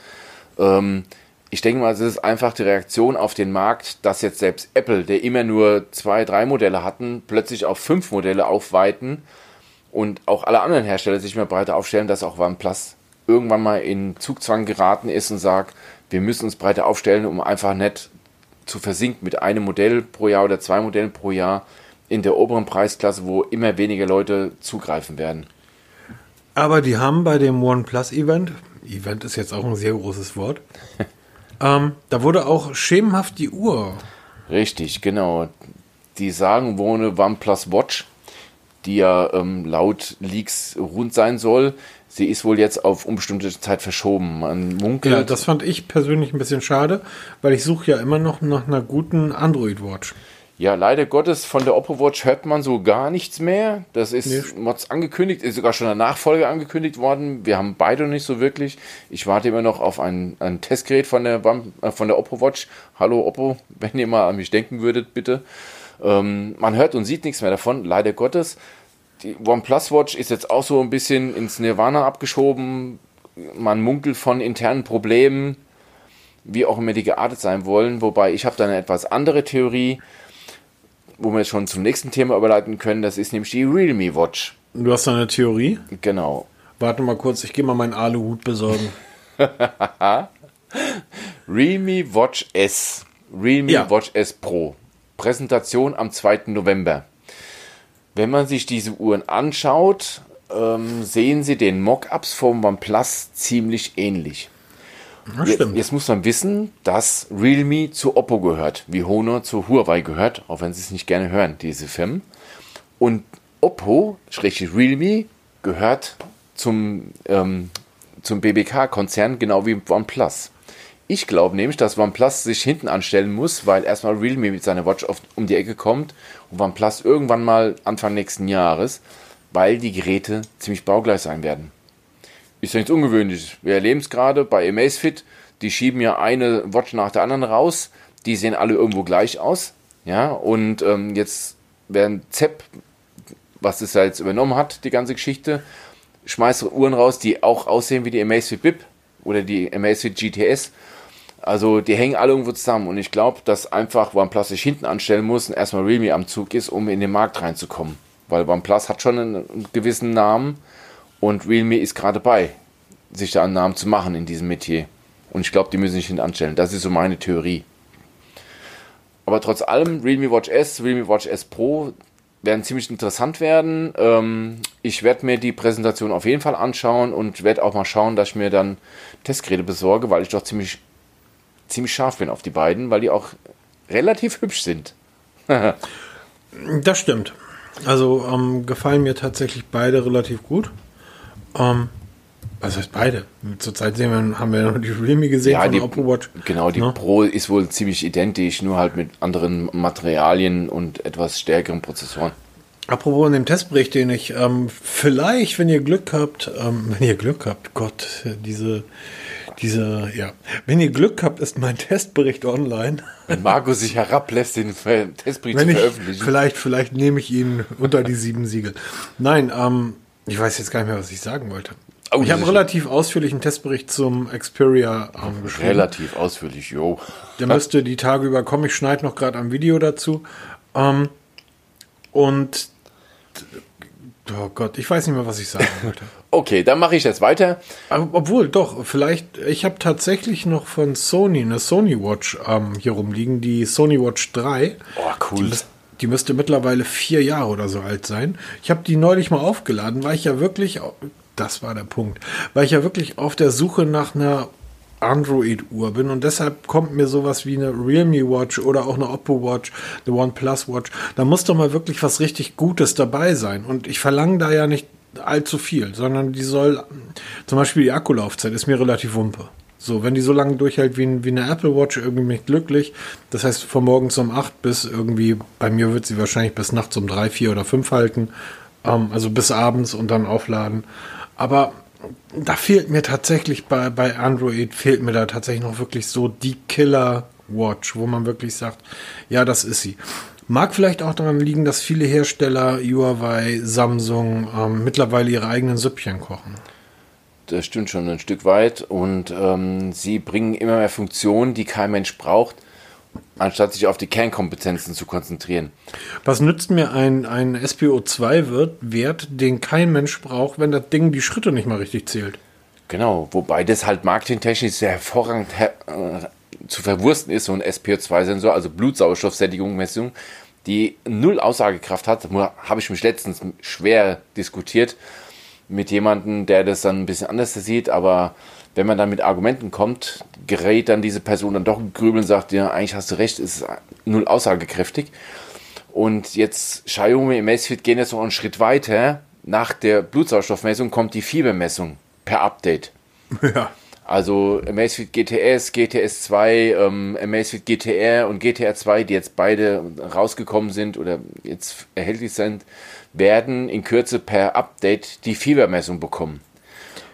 Ähm, ich denke mal, es ist einfach die Reaktion auf den Markt, dass jetzt selbst Apple, der immer nur zwei, drei Modelle hatten, plötzlich auf fünf Modelle aufweiten und auch alle anderen Hersteller sich mehr breiter aufstellen, dass auch OnePlus irgendwann mal in Zugzwang geraten ist und sagt, wir müssen uns breiter aufstellen, um einfach nicht zu versinken mit einem Modell pro Jahr oder zwei Modellen pro Jahr in der oberen Preisklasse, wo immer weniger Leute zugreifen werden. Aber die haben bei dem OnePlus-Event, Event ist jetzt auch ein sehr großes Wort, [LAUGHS] ähm, da wurde auch schemenhaft die Uhr. Richtig, genau. Die sagen wohl eine OnePlus Watch, die ja ähm, laut Leaks rund sein soll. Sie ist wohl jetzt auf unbestimmte Zeit verschoben. Man munkelt. Ja, das fand ich persönlich ein bisschen schade, weil ich suche ja immer noch nach einer guten Android-Watch. Ja, leider Gottes, von der Oppo Watch hört man so gar nichts mehr. Das ist Nee. Mods angekündigt, ist sogar schon eine Nachfolge angekündigt worden. Wir haben beide noch nicht so wirklich. Ich warte immer noch auf ein, ein Testgerät von der, äh, von der Oppo Watch. Hallo Oppo, [LAUGHS] wenn ihr mal an mich denken würdet, bitte. Ähm, man hört und sieht nichts mehr davon, leider Gottes. Die OnePlus Watch ist jetzt auch so ein bisschen ins Nirvana abgeschoben. Man munkelt von internen Problemen, wie auch immer die geartet sein wollen. Wobei ich habe da eine etwas andere Theorie wo wir jetzt schon zum nächsten Thema überleiten können, das ist nämlich die Realme Watch. Du hast da eine Theorie? Genau. Warte mal kurz, ich gehe mal meinen Aluhut besorgen. [LAUGHS] Realme Watch S. Realme Ja. Watch S Pro. Präsentation am 2. November. Wenn man sich diese Uhren anschaut, ähm, sehen sie den Mockups vom OnePlus ziemlich ähnlich. Das Jetzt, jetzt muss man wissen, dass Realme zu Oppo gehört, wie Honor zu Huawei gehört, auch wenn sie es nicht gerne hören, diese Firmen. Und Oppo, schrägstrich Realme, gehört zum, ähm, zum BBK-Konzern, genau wie OnePlus. Ich glaube nämlich, dass OnePlus sich hinten anstellen muss, weil erstmal Realme mit seiner Watch auf, um die Ecke kommt und OnePlus irgendwann mal Anfang nächsten Jahres, weil die Geräte ziemlich baugleich sein werden. Ist ja nichts ungewöhnliches. Wir erleben es gerade bei Amazfit. Die schieben ja eine Watch nach der anderen raus. Die sehen alle irgendwo gleich aus. Ja, und ähm, jetzt werden ZEP, was das ja jetzt übernommen hat, die ganze Geschichte, schmeißt Uhren raus, die auch aussehen wie die Amazfit BIP oder die Amazfit GTS. Also die hängen alle irgendwo zusammen. Und ich glaube, dass einfach OnePlus sich hinten anstellen muss und erstmal Realme am Zug ist, um in den Markt reinzukommen. Weil OnePlus hat schon einen, gewissen Namen und Realme ist gerade bei, sich da einen Namen zu machen in diesem Metier. Und ich glaube, die müssen sich hinten anstellen. Das ist so meine Theorie. Aber trotz allem, Realme Watch S, Realme Watch S Pro werden ziemlich interessant werden. Ähm, ich werde mir die Präsentation auf jeden Fall anschauen und werde auch mal schauen, dass ich mir dann Testgeräte besorge, weil ich doch ziemlich, ziemlich scharf bin auf die beiden, weil die auch relativ hübsch sind. Das stimmt. Also ähm, gefallen mir tatsächlich beide relativ gut. Ähm, was heißt beide? Zurzeit sehen wir, haben wir ja noch die Realme gesehen von die, Oppo Watch. genau, die Ne? Pro ist wohl ziemlich identisch, nur halt mit anderen Materialien und etwas stärkeren Prozessoren. Apropos in dem Testbericht, den ich ähm, vielleicht, wenn ihr Glück habt, ähm, wenn ihr Glück habt, Gott, diese, diese, ja, wenn ihr Glück habt, ist mein Testbericht online. Wenn Marco sich herablässt, den Testbericht Wenn zu ich, veröffentlichen. vielleicht, vielleicht nehme ich ihn unter die sieben Siegel. Nein, ähm, ich weiß jetzt gar nicht mehr, was ich sagen wollte. Oh, ich habe einen relativ ausführlichen Testbericht zum Xperia ähm, geschrieben. Relativ ausführlich, jo. Der müsste die Tage über kommen. Ich schneide noch gerade am Video dazu. Ähm, und Oh Gott, ich weiß nicht mehr, was ich sagen wollte. [LAUGHS] okay, dann mache ich jetzt weiter. Obwohl, doch, vielleicht, ich habe tatsächlich noch von Sony eine Sony Watch ähm, hier rumliegen, die Sony Watch 3. Oh, cool. Die, die müsste mittlerweile vier Jahre oder so alt sein. Ich habe die neulich mal aufgeladen, weil ich ja wirklich, das war der Punkt, weil ich ja wirklich auf der Suche nach einer Android-Uhr bin und deshalb kommt mir sowas wie eine Realme Watch oder auch eine Oppo Watch, eine OnePlus Watch. Da muss doch mal wirklich was richtig Gutes dabei sein und ich verlange da ja nicht allzu viel, sondern die soll, zum Beispiel die Akkulaufzeit ist mir relativ wumpe. So, wenn die so lange durchhält wie, wie eine Apple Watch, irgendwie bin ich glücklich. Das heißt, von morgens um 8 bis irgendwie, bei mir wird sie wahrscheinlich bis nachts um 3, 4 oder 5 halten. Ähm, also bis abends und dann aufladen. Aber da fehlt mir tatsächlich bei, bei Android, fehlt mir da tatsächlich noch wirklich so die Killer Watch, wo man wirklich sagt, ja, das ist sie. Mag vielleicht auch daran liegen, dass viele Hersteller, Huawei, Samsung, ähm, mittlerweile ihre eigenen Süppchen kochen. Das stimmt schon ein Stück weit und ähm, sie bringen immer mehr Funktionen, die kein Mensch braucht anstatt sich auf die Kernkompetenzen zu konzentrieren. Was nützt mir ein, ein SPO2-Wert, den kein Mensch braucht, wenn das Ding die Schritte nicht mal richtig zählt? Genau, wobei das halt marketingtechnisch sehr hervorragend her äh, zu verwursten ist, so ein SPO2-Sensor, also Blutsauerstoffsättigungsmessung, die null Aussagekraft hat, habe ich mich letztens schwer diskutiert mit jemandem, der das dann ein bisschen anders sieht, aber wenn man dann mit Argumenten kommt, gerät dann diese Person dann doch in Grübeln und sagt, ja, eigentlich hast du recht, ist null aussagekräftig. Und jetzt Xiaomi im Macefit gehen jetzt noch einen Schritt weiter. Nach der Blutsauerstoffmessung kommt die Fiebermessung per Update. [LAUGHS] Ja. Also Amazfit GTS, GTS 2, ähm, Amazfit GTR und GTR 2, die jetzt beide rausgekommen sind oder jetzt erhältlich sind, werden in Kürze per Update die Fiebermessung bekommen.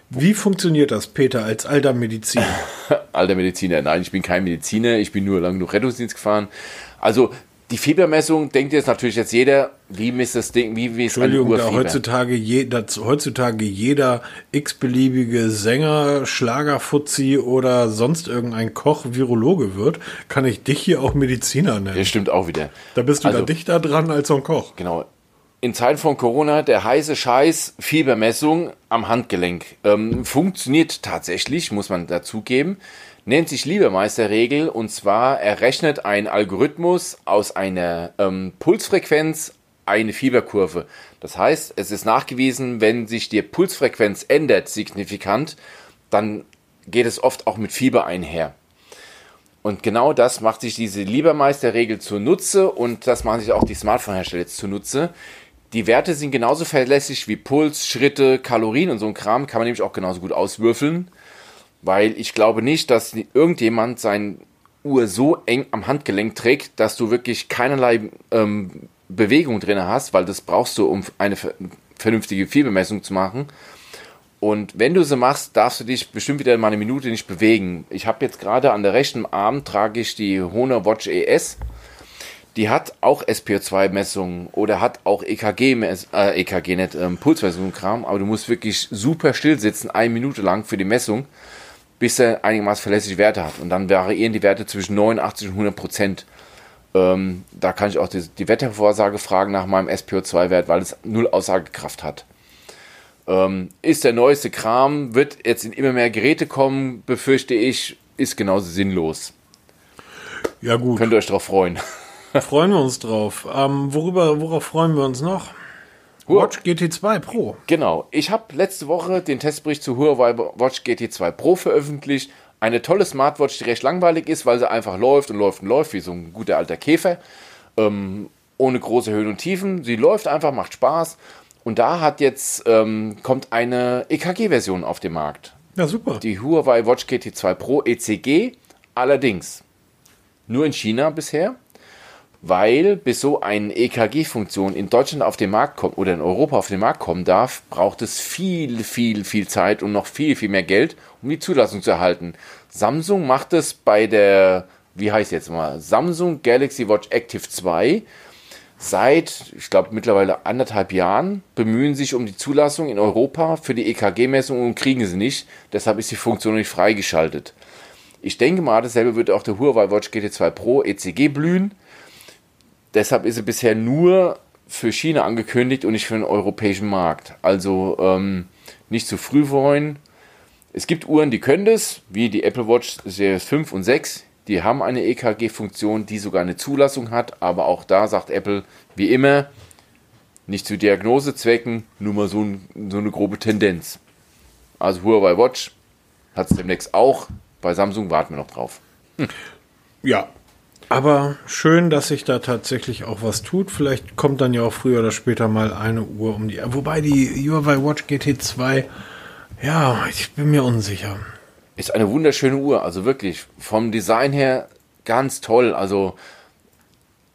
Wie funktioniert das, Peter, als alter Mediziner? [LAUGHS] alter Mediziner, nein, ich bin kein Mediziner, ich bin nur lang genug Rettungsdienst gefahren. Also die Fiebermessung denkt jetzt natürlich jetzt jeder, wie misst das Ding, wie misst Entschuldigung, da heutzutage, je, heutzutage jeder x-beliebige Sänger, Schlagerfuzzi oder sonst irgendein Koch Virologe wird, kann ich dich hier auch Mediziner nennen. Das stimmt auch wieder. Da bist du also, da dichter dran als so ein Koch. Genau in Zeiten von Corona der heiße Scheiß Fiebermessung am Handgelenk. Ähm, funktioniert tatsächlich, muss man dazugeben. Nennt sich Liebermeisterregel und zwar errechnet ein Algorithmus aus einer ähm, Pulsfrequenz eine Fieberkurve. Das heißt, es ist nachgewiesen, wenn sich die Pulsfrequenz ändert signifikant, dann geht es oft auch mit Fieber einher. Und genau das macht sich diese Liebermeisterregel zunutze und das machen sich auch die Smartphone-Hersteller jetzt zunutze. Die Werte sind genauso verlässlich wie Puls, Schritte, Kalorien und so ein Kram. Kann man nämlich auch genauso gut auswürfeln. Weil ich glaube nicht, dass irgendjemand sein Uhr so eng am Handgelenk trägt, dass du wirklich keinerlei ähm, Bewegung drin hast, weil das brauchst du, um eine vernünftige Fiebermessung zu machen. Und wenn du sie machst, darfst du dich bestimmt wieder mal eine Minute nicht bewegen. Ich habe jetzt gerade an der rechten Arm trage ich die Honor Watch ES die hat auch SPO2-Messungen oder hat auch EKG, äh, EKG nicht, ähm, Pulsmessungen Kram, aber du musst wirklich super still sitzen, eine Minute lang für die Messung, bis er einigermaßen verlässliche Werte hat. Und dann variieren die Werte zwischen 89 und 100 Prozent. Ähm, da kann ich auch die, die Wettervorsage fragen nach meinem SPO2-Wert, weil es null Aussagekraft hat. Ähm, ist der neueste Kram, wird jetzt in immer mehr Geräte kommen, befürchte ich, ist genauso sinnlos. Ja, gut. Könnt ihr euch darauf freuen. [LAUGHS] freuen wir uns drauf. Ähm, worüber, worauf freuen wir uns noch? Watch GT2 Pro. Genau. Ich habe letzte Woche den Testbericht zu Huawei Watch GT2 Pro veröffentlicht. Eine tolle Smartwatch, die recht langweilig ist, weil sie einfach läuft und läuft und läuft, wie so ein guter alter Käfer. Ähm, ohne große Höhen und Tiefen. Sie läuft einfach, macht Spaß. Und da hat jetzt ähm, kommt eine EKG-Version auf den Markt. Ja, super. Die Huawei Watch GT2 Pro ECG. Allerdings nur in China bisher weil bis so eine EKG-Funktion in Deutschland auf den Markt kommt oder in Europa auf den Markt kommen darf, braucht es viel, viel, viel Zeit und noch viel, viel mehr Geld, um die Zulassung zu erhalten. Samsung macht es bei der, wie heißt jetzt mal, Samsung Galaxy Watch Active 2 seit, ich glaube, mittlerweile anderthalb Jahren bemühen sich um die Zulassung in Europa für die EKG-Messung und kriegen sie nicht. Deshalb ist die Funktion nicht freigeschaltet. Ich denke mal, dasselbe wird auch der Huawei Watch GT2 Pro ECG blühen. Deshalb ist sie bisher nur für China angekündigt und nicht für den europäischen Markt. Also ähm, nicht zu früh wollen. Es gibt Uhren, die können das, wie die Apple Watch Series 5 und 6. Die haben eine EKG-Funktion, die sogar eine Zulassung hat, aber auch da sagt Apple, wie immer, nicht zu Diagnosezwecken, nur mal so, ein, so eine grobe Tendenz. Also Huawei Watch hat es demnächst auch. Bei Samsung warten wir noch drauf. Hm. Ja, aber schön, dass sich da tatsächlich auch was tut. Vielleicht kommt dann ja auch früher oder später mal eine Uhr um die. Wobei die Huawei Watch GT2, ja, ich bin mir unsicher. Ist eine wunderschöne Uhr, also wirklich vom Design her ganz toll. Also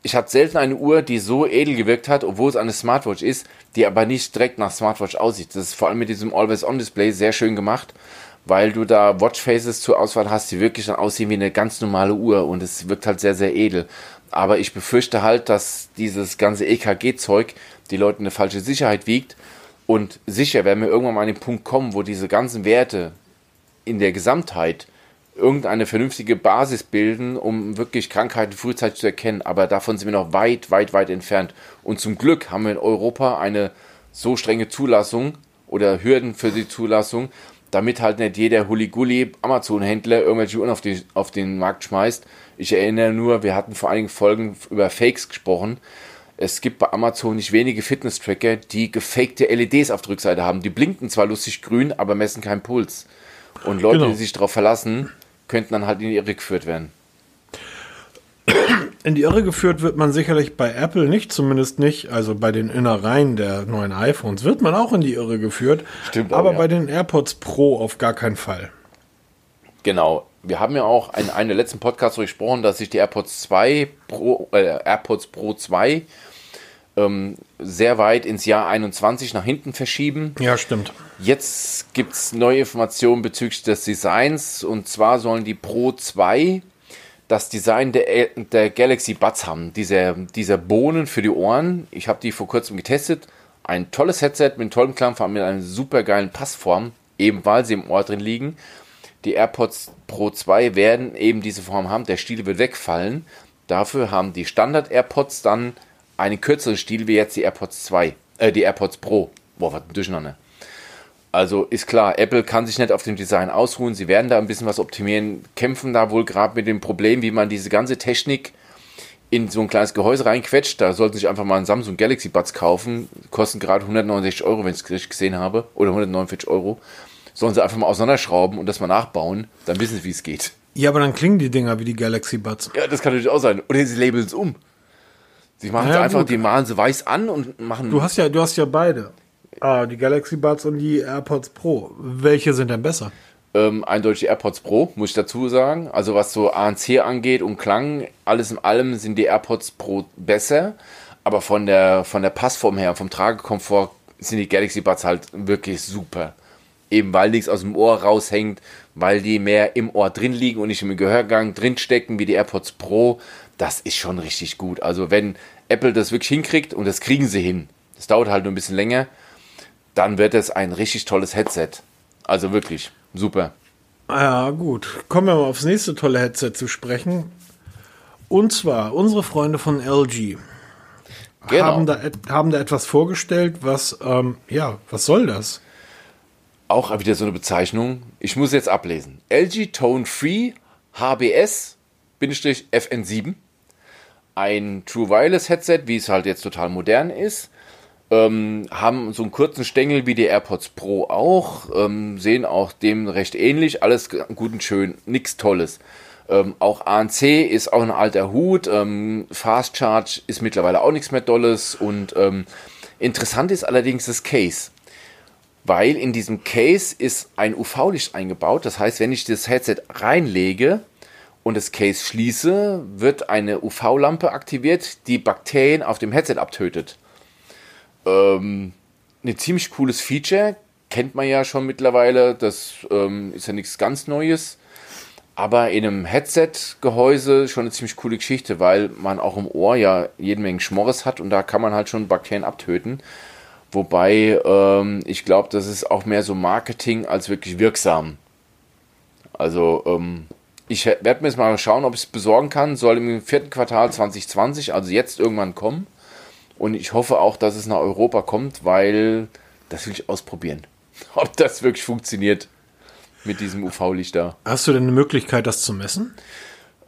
ich hatte selten eine Uhr, die so edel gewirkt hat, obwohl es eine Smartwatch ist, die aber nicht direkt nach Smartwatch aussieht. Das ist vor allem mit diesem Always-On-Display sehr schön gemacht weil du da Watchfaces zur Auswahl hast, die wirklich dann aussehen wie eine ganz normale Uhr und es wirkt halt sehr, sehr edel. Aber ich befürchte halt, dass dieses ganze EKG-Zeug die Leute eine falsche Sicherheit wiegt und sicher werden wir irgendwann mal an den Punkt kommen, wo diese ganzen Werte in der Gesamtheit irgendeine vernünftige Basis bilden, um wirklich Krankheiten frühzeitig zu erkennen. Aber davon sind wir noch weit, weit, weit entfernt. Und zum Glück haben wir in Europa eine so strenge Zulassung oder Hürden für die Zulassung, damit halt nicht jeder Huligulli Amazon-Händler irgendwelche Uhren auf, die, auf den Markt schmeißt. Ich erinnere nur, wir hatten vor einigen Folgen über Fakes gesprochen. Es gibt bei Amazon nicht wenige Fitness-Tracker, die gefakte LEDs auf der Rückseite haben. Die blinken zwar lustig grün, aber messen keinen Puls. Und Leute, genau. die sich darauf verlassen, könnten dann halt in die Irre geführt werden. In die Irre geführt wird man sicherlich bei Apple nicht, zumindest nicht. Also bei den Innereien der neuen iPhones wird man auch in die Irre geführt. Stimmt. Auch, aber ja. bei den AirPods Pro auf gar keinen Fall. Genau. Wir haben ja auch in einem der letzten Podcasts gesprochen, dass sich die AirPods 2 Pro, äh, AirPods Pro 2 ähm, sehr weit ins Jahr 21 nach hinten verschieben. Ja, stimmt. Jetzt gibt es neue Informationen bezüglich des Designs und zwar sollen die Pro 2 das Design der, der Galaxy Buds haben. Diese, diese Bohnen für die Ohren. Ich habe die vor kurzem getestet. Ein tolles Headset mit tollen Klang, mit einer super geilen Passform, eben weil sie im Ohr drin liegen. Die AirPods Pro 2 werden eben diese Form haben. Der Stiel wird wegfallen. Dafür haben die Standard AirPods dann einen kürzeren Stiel wie jetzt die AirPods 2, äh, die AirPods Pro. Boah, was ein Durcheinander. Also ist klar, Apple kann sich nicht auf dem Design ausruhen. Sie werden da ein bisschen was optimieren, kämpfen da wohl gerade mit dem Problem, wie man diese ganze Technik in so ein kleines Gehäuse reinquetscht. Da sollten sich einfach mal einen Samsung Galaxy Buds kaufen. Kosten gerade 169 Euro, wenn ich es richtig gesehen habe. Oder 149 Euro. Sollen sie einfach mal auseinanderschrauben und das mal nachbauen. Dann wissen sie, wie es geht. Ja, aber dann klingen die Dinger wie die Galaxy Buds. Ja, das kann natürlich auch sein. Oder sie labeln es um. Sie machen es einfach, gut. die malen sie weiß an und machen. Du hast ja, du hast ja beide. Ah, die Galaxy Buds und die AirPods Pro. Welche sind denn besser? Ähm, eindeutig die AirPods Pro, muss ich dazu sagen. Also was so ANC angeht und Klang, alles in allem sind die AirPods Pro besser. Aber von der, von der Passform her, vom Tragekomfort sind die Galaxy Buds halt wirklich super. Eben weil nichts aus dem Ohr raushängt, weil die mehr im Ohr drin liegen und nicht im Gehörgang drin stecken wie die AirPods Pro. Das ist schon richtig gut. Also wenn Apple das wirklich hinkriegt und das kriegen sie hin, das dauert halt nur ein bisschen länger, dann wird es ein richtig tolles Headset. Also wirklich super. Ja, gut. Kommen wir mal aufs nächste tolle Headset zu sprechen. Und zwar unsere Freunde von LG. Genau. Haben, da, haben da etwas vorgestellt, was, ähm, ja, was soll das? Auch wieder so eine Bezeichnung. Ich muss jetzt ablesen. LG Tone Free HBS-FN7. Ein True Wireless Headset, wie es halt jetzt total modern ist ähm, haben so einen kurzen Stängel wie die AirPods Pro auch, ähm, sehen auch dem recht ähnlich, alles gut und schön, nichts Tolles. Ähm, auch ANC ist auch ein alter Hut, ähm, Fast Charge ist mittlerweile auch nichts mehr Dolles und ähm, interessant ist allerdings das Case. Weil in diesem Case ist ein UV-Licht eingebaut. Das heißt, wenn ich das Headset reinlege, und das Case schließe, wird eine UV-Lampe aktiviert, die Bakterien auf dem Headset abtötet. Ähm, ein ziemlich cooles Feature, kennt man ja schon mittlerweile, das ähm, ist ja nichts ganz Neues. Aber in einem Headset-Gehäuse schon eine ziemlich coole Geschichte, weil man auch im Ohr ja jede Menge Schmorres hat und da kann man halt schon Bakterien abtöten. Wobei ähm, ich glaube, das ist auch mehr so Marketing als wirklich wirksam. Also ähm, ich werde mir jetzt mal schauen, ob ich es besorgen kann. Soll im vierten Quartal 2020, also jetzt irgendwann kommen. Und ich hoffe auch, dass es nach Europa kommt, weil das will ich ausprobieren. [LAUGHS] Ob das wirklich funktioniert mit diesem UV-Licht da. Hast du denn eine Möglichkeit, das zu messen?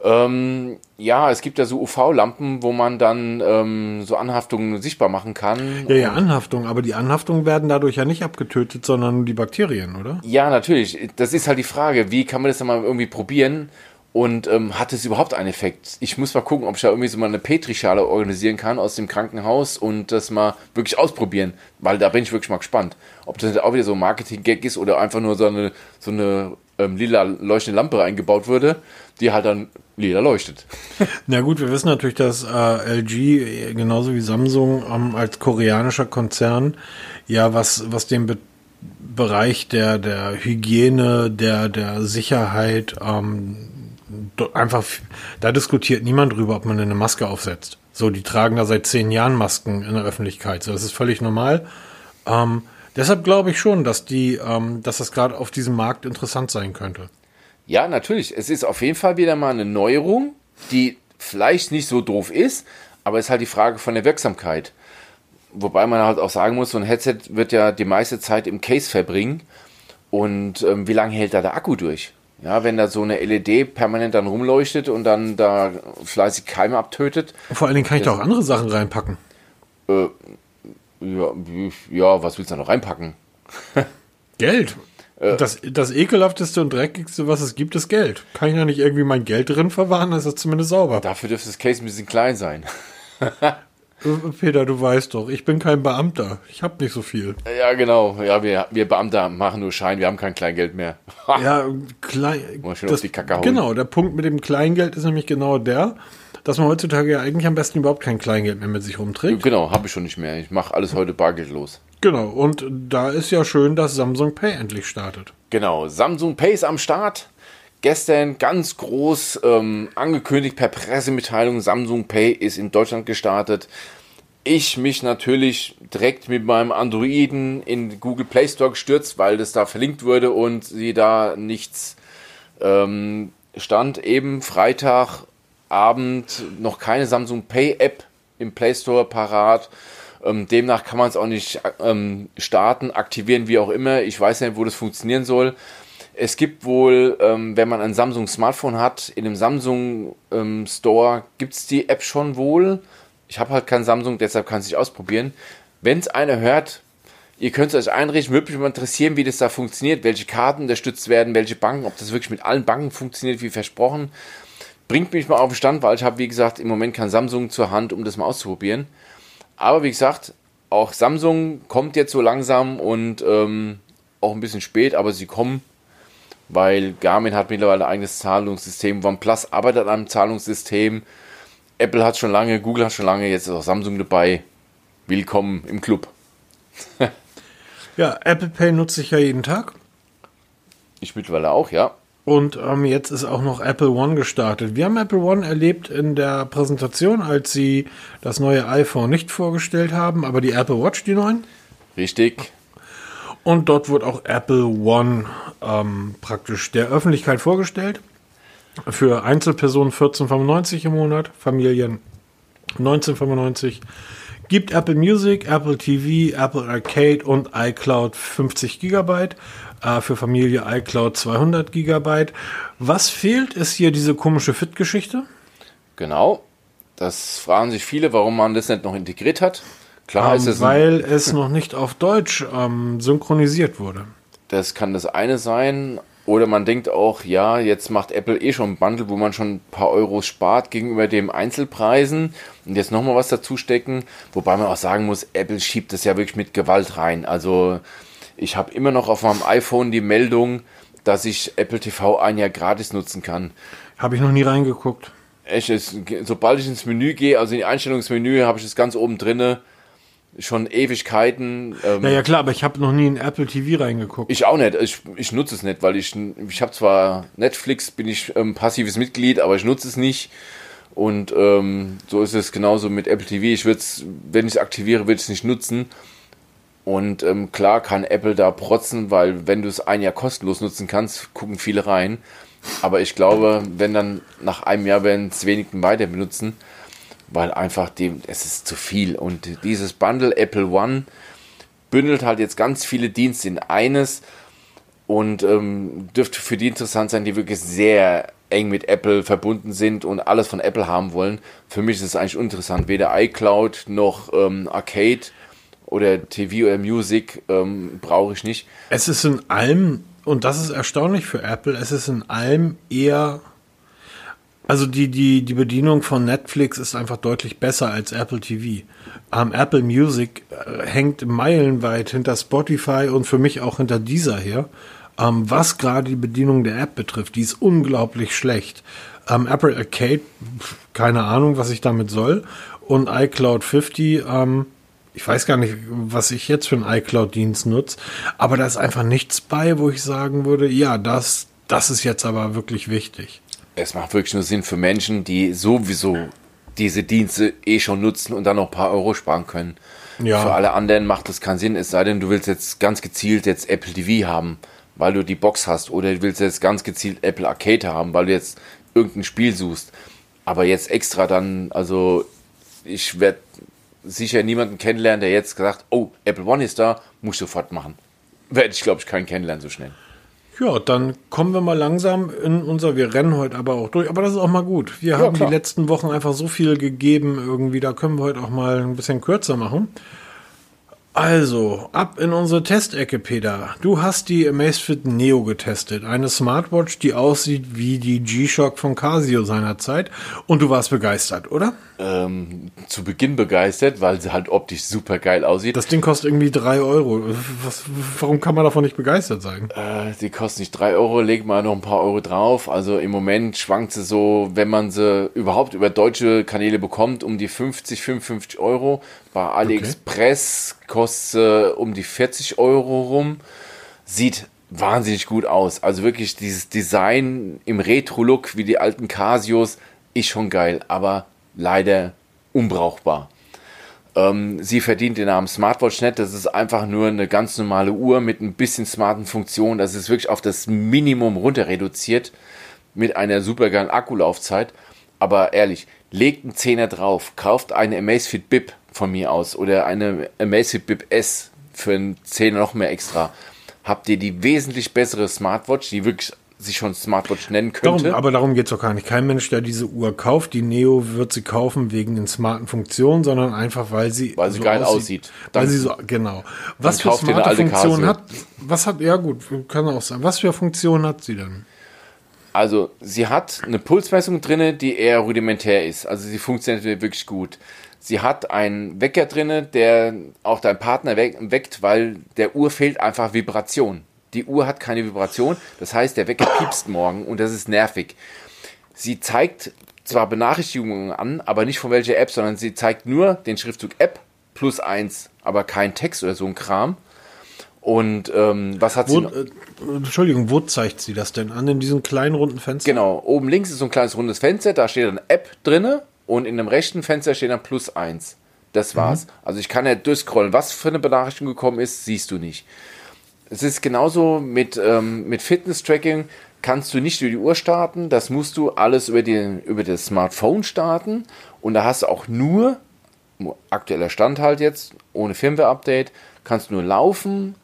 Ähm, ja, es gibt ja so UV-Lampen, wo man dann ähm, so Anhaftungen sichtbar machen kann. Ja, ja, Anhaftungen, aber die Anhaftungen werden dadurch ja nicht abgetötet, sondern nur die Bakterien, oder? Ja, natürlich. Das ist halt die Frage, wie kann man das dann mal irgendwie probieren? Und ähm, hat es überhaupt einen Effekt? Ich muss mal gucken, ob ich da irgendwie so mal eine Petrischale organisieren kann aus dem Krankenhaus und das mal wirklich ausprobieren, weil da bin ich wirklich mal gespannt. Ob das auch wieder so ein Marketing-Gag ist oder einfach nur so eine, so eine ähm, lila leuchtende Lampe eingebaut würde, die halt dann lila leuchtet. [LAUGHS] Na gut, wir wissen natürlich, dass äh, LG genauso wie Samsung ähm, als koreanischer Konzern ja was, was den Be Bereich der, der Hygiene, der, der Sicherheit ähm, einfach, da diskutiert niemand drüber, ob man eine Maske aufsetzt. So, die tragen da seit zehn Jahren Masken in der Öffentlichkeit. So, das ist völlig normal. Ähm, deshalb glaube ich schon, dass die, ähm, dass das gerade auf diesem Markt interessant sein könnte. Ja, natürlich. Es ist auf jeden Fall wieder mal eine Neuerung, die vielleicht nicht so doof ist, aber es ist halt die Frage von der Wirksamkeit. Wobei man halt auch sagen muss, so ein Headset wird ja die meiste Zeit im Case verbringen. Und ähm, wie lange hält da der Akku durch? Ja, wenn da so eine LED permanent dann rumleuchtet und dann da fleißig Keime abtötet. Vor allen Dingen kann ich da auch andere Sachen reinpacken. Äh, ja, ja, was willst du da noch reinpacken? [LAUGHS] Geld. Äh, das, das ekelhafteste und dreckigste, was es gibt, ist Geld. Kann ich da nicht irgendwie mein Geld drin verwahren? Ist das zumindest sauber. Dafür dürfte das Case ein bisschen klein sein. [LAUGHS] Peter, du weißt doch, ich bin kein Beamter. Ich habe nicht so viel. Ja, genau. Ja, wir, wir Beamter machen nur Schein, wir haben kein Kleingeld mehr. [LAUGHS] ja, klein. schön das, auf die Kacke hauen. Genau, der Punkt mit dem Kleingeld ist nämlich genau der, dass man heutzutage ja eigentlich am besten überhaupt kein Kleingeld mehr mit sich rumträgt. Genau, habe ich schon nicht mehr. Ich mache alles heute bargeldlos. Genau, und da ist ja schön, dass Samsung Pay endlich startet. Genau, Samsung Pay ist am Start. Gestern ganz groß ähm, angekündigt per Pressemitteilung, Samsung Pay ist in Deutschland gestartet. Ich mich natürlich direkt mit meinem Androiden in Google Play Store gestürzt, weil das da verlinkt wurde und sie da nichts ähm, stand. Eben Freitagabend noch keine Samsung Pay App im Play Store parat. Ähm, demnach kann man es auch nicht ähm, starten, aktivieren, wie auch immer. Ich weiß nicht, wo das funktionieren soll. Es gibt wohl, ähm, wenn man ein Samsung Smartphone hat, in dem Samsung ähm, gibt es die App schon wohl. Ich habe halt kein Samsung, deshalb kann es nicht ausprobieren. Wenn es einer hört, ihr könnt es euch einrichten, würde mich mal interessieren, wie das da funktioniert, welche Karten unterstützt werden, welche Banken, ob das wirklich mit allen Banken funktioniert, wie versprochen. Bringt mich mal auf den Stand, weil ich habe, wie gesagt, im Moment kein Samsung zur Hand, um das mal auszuprobieren. Aber wie gesagt, auch Samsung kommt jetzt so langsam und ähm, auch ein bisschen spät, aber sie kommen weil Garmin hat mittlerweile ein eigenes Zahlungssystem, OnePlus arbeitet an einem Zahlungssystem, Apple hat schon lange, Google hat schon lange, jetzt ist auch Samsung dabei. Willkommen im Club. [LAUGHS] ja, Apple Pay nutze ich ja jeden Tag. Ich mittlerweile auch, ja. Und ähm, jetzt ist auch noch Apple One gestartet. Wir haben Apple One erlebt in der Präsentation, als sie das neue iPhone nicht vorgestellt haben, aber die Apple Watch, die neuen. Richtig. Und dort wird auch Apple One ähm, praktisch der Öffentlichkeit vorgestellt. Für Einzelpersonen 14,95 im Monat, Familien 19,95. Gibt Apple Music, Apple TV, Apple Arcade und iCloud 50 GB. Äh, für Familie iCloud 200 GB. Was fehlt, ist hier diese komische Fit-Geschichte. Genau. Das fragen sich viele, warum man das nicht noch integriert hat. Klar ähm, ist es. Weil es noch nicht auf Deutsch ähm, synchronisiert wurde. Das kann das eine sein. Oder man denkt auch, ja, jetzt macht Apple eh schon ein Bundle, wo man schon ein paar Euros spart gegenüber den Einzelpreisen und jetzt nochmal was dazu stecken. Wobei man auch sagen muss, Apple schiebt das ja wirklich mit Gewalt rein. Also ich habe immer noch auf meinem iPhone die Meldung, dass ich Apple TV ein Jahr gratis nutzen kann. Habe ich noch nie reingeguckt. Echt, sobald ich ins Menü gehe, also in die Einstellungsmenü, habe ich es ganz oben drinne schon Ewigkeiten. Ähm, ja, ja, klar, aber ich habe noch nie in Apple TV reingeguckt. Ich auch nicht. Ich, ich nutze es nicht, weil ich, ich habe zwar Netflix, bin ich ähm, passives Mitglied, aber ich nutze es nicht. Und ähm, so ist es genauso mit Apple TV. Ich würde es, wenn ich es aktiviere, würde ich es nicht nutzen. Und ähm, klar kann Apple da protzen, weil wenn du es ein Jahr kostenlos nutzen kannst, gucken viele rein. Aber ich glaube, wenn dann nach einem Jahr werden es wenigen weiter benutzen. Weil einfach dem, es ist zu viel. Und dieses Bundle Apple One bündelt halt jetzt ganz viele Dienste in eines und ähm, dürfte für die interessant sein, die wirklich sehr eng mit Apple verbunden sind und alles von Apple haben wollen. Für mich ist es eigentlich uninteressant. Weder iCloud noch ähm, Arcade oder TV oder Music ähm, brauche ich nicht. Es ist in allem, und das ist erstaunlich für Apple, es ist in allem eher also die, die, die Bedienung von Netflix ist einfach deutlich besser als Apple TV. Ähm, Apple Music äh, hängt meilenweit hinter Spotify und für mich auch hinter dieser her. Ähm, was gerade die Bedienung der App betrifft, die ist unglaublich schlecht. Ähm, Apple Arcade, keine Ahnung, was ich damit soll. Und iCloud 50, ähm, ich weiß gar nicht, was ich jetzt für einen iCloud-Dienst nutze, aber da ist einfach nichts bei, wo ich sagen würde, ja, das, das ist jetzt aber wirklich wichtig es macht wirklich nur Sinn für Menschen, die sowieso diese Dienste eh schon nutzen und dann noch ein paar Euro sparen können. Ja. Für alle anderen macht das keinen Sinn, es sei denn, du willst jetzt ganz gezielt jetzt Apple TV haben, weil du die Box hast, oder du willst jetzt ganz gezielt Apple Arcade haben, weil du jetzt irgendein Spiel suchst. Aber jetzt extra dann, also ich werde sicher niemanden kennenlernen, der jetzt gesagt, oh, Apple One ist da, muss ich sofort machen. Werde ich, glaube ich, keinen kennenlernen so schnell. Ja, dann kommen wir mal langsam in unser, wir rennen heute aber auch durch, aber das ist auch mal gut. Wir ja, haben klar. die letzten Wochen einfach so viel gegeben irgendwie, da können wir heute auch mal ein bisschen kürzer machen. Also, ab in unsere Testecke, Peter. Du hast die Amazfit Neo getestet. Eine Smartwatch, die aussieht wie die G-Shock von Casio seinerzeit. Und du warst begeistert, oder? Ähm, zu Beginn begeistert, weil sie halt optisch super geil aussieht. Das Ding kostet irgendwie drei Euro. Was, warum kann man davon nicht begeistert sein? Äh, die kostet nicht drei Euro, leg mal noch ein paar Euro drauf. Also im Moment schwankt sie so, wenn man sie überhaupt über deutsche Kanäle bekommt, um die 50, 55 Euro. Bei AliExpress okay. kostet um die 40 Euro rum. Sieht wahnsinnig gut aus. Also wirklich dieses Design im Retro-Look wie die alten Casios ist schon geil, aber leider unbrauchbar. Ähm, sie verdient den Namen Smartwatch nicht. Das ist einfach nur eine ganz normale Uhr mit ein bisschen smarten Funktionen. Das ist wirklich auf das Minimum runter reduziert mit einer super geilen Akkulaufzeit. Aber ehrlich, legt einen Zehner drauf, kauft eine Amazfit Bip von mir aus oder eine Amazfit Bip S für einen Zehner noch mehr extra. Habt ihr die wesentlich bessere Smartwatch, die wirklich sich schon Smartwatch nennen könnte. Darum, aber darum geht es doch gar nicht. Kein Mensch, der diese Uhr kauft, die Neo wird sie kaufen wegen den smarten Funktionen, sondern einfach, weil sie weil sie so geil aussieht. aussieht. Weil sie so genau. Was für smarte Funktionen hat? Was hat? Ja gut, kann auch sein. Was für Funktionen hat sie denn? Also sie hat eine Pulsmessung drin, die eher rudimentär ist. Also sie funktioniert wirklich gut. Sie hat einen Wecker drin, der auch dein Partner weckt, weil der Uhr fehlt einfach Vibration. Die Uhr hat keine Vibration, das heißt, der Wecker piepst morgen und das ist nervig. Sie zeigt zwar Benachrichtigungen an, aber nicht von welcher App, sondern sie zeigt nur den Schriftzug App plus eins, aber kein Text oder so ein Kram. Und ähm, was hat wo, sie? Äh, Entschuldigung, wo zeigt sie das denn an? In diesem kleinen runden Fenster? Genau, oben links ist so ein kleines rundes Fenster, da steht dann App drinne und in dem rechten Fenster steht dann plus eins. Das war's. Mhm. Also ich kann ja durchscrollen, was für eine Benachrichtigung gekommen ist, siehst du nicht. Es ist genauso mit, ähm, mit Fitness-Tracking. Kannst du nicht über die Uhr starten, das musst du alles über, die, über das Smartphone starten. Und da hast du auch nur, aktueller Stand halt jetzt, ohne Firmware-Update, kannst du nur laufen,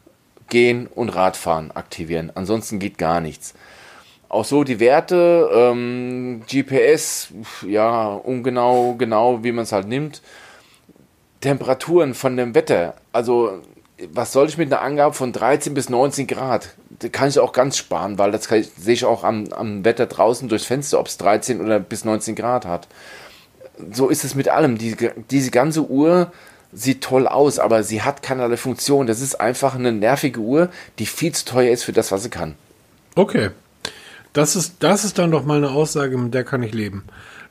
gehen und Radfahren aktivieren. Ansonsten geht gar nichts. Auch so die Werte, ähm, GPS, ja, ungenau, genau, wie man es halt nimmt. Temperaturen von dem Wetter, also was soll ich mit einer Angabe von 13 bis 19 Grad? Da kann ich auch ganz sparen, weil das ich, sehe ich auch am, am Wetter draußen durchs Fenster, ob es 13 oder bis 19 Grad hat. So ist es mit allem. Die, diese ganze Uhr sieht toll aus, aber sie hat keinerlei Funktion. Das ist einfach eine nervige Uhr, die viel zu teuer ist für das, was sie kann. Okay. Das ist, das ist dann doch mal eine Aussage, mit der kann ich leben.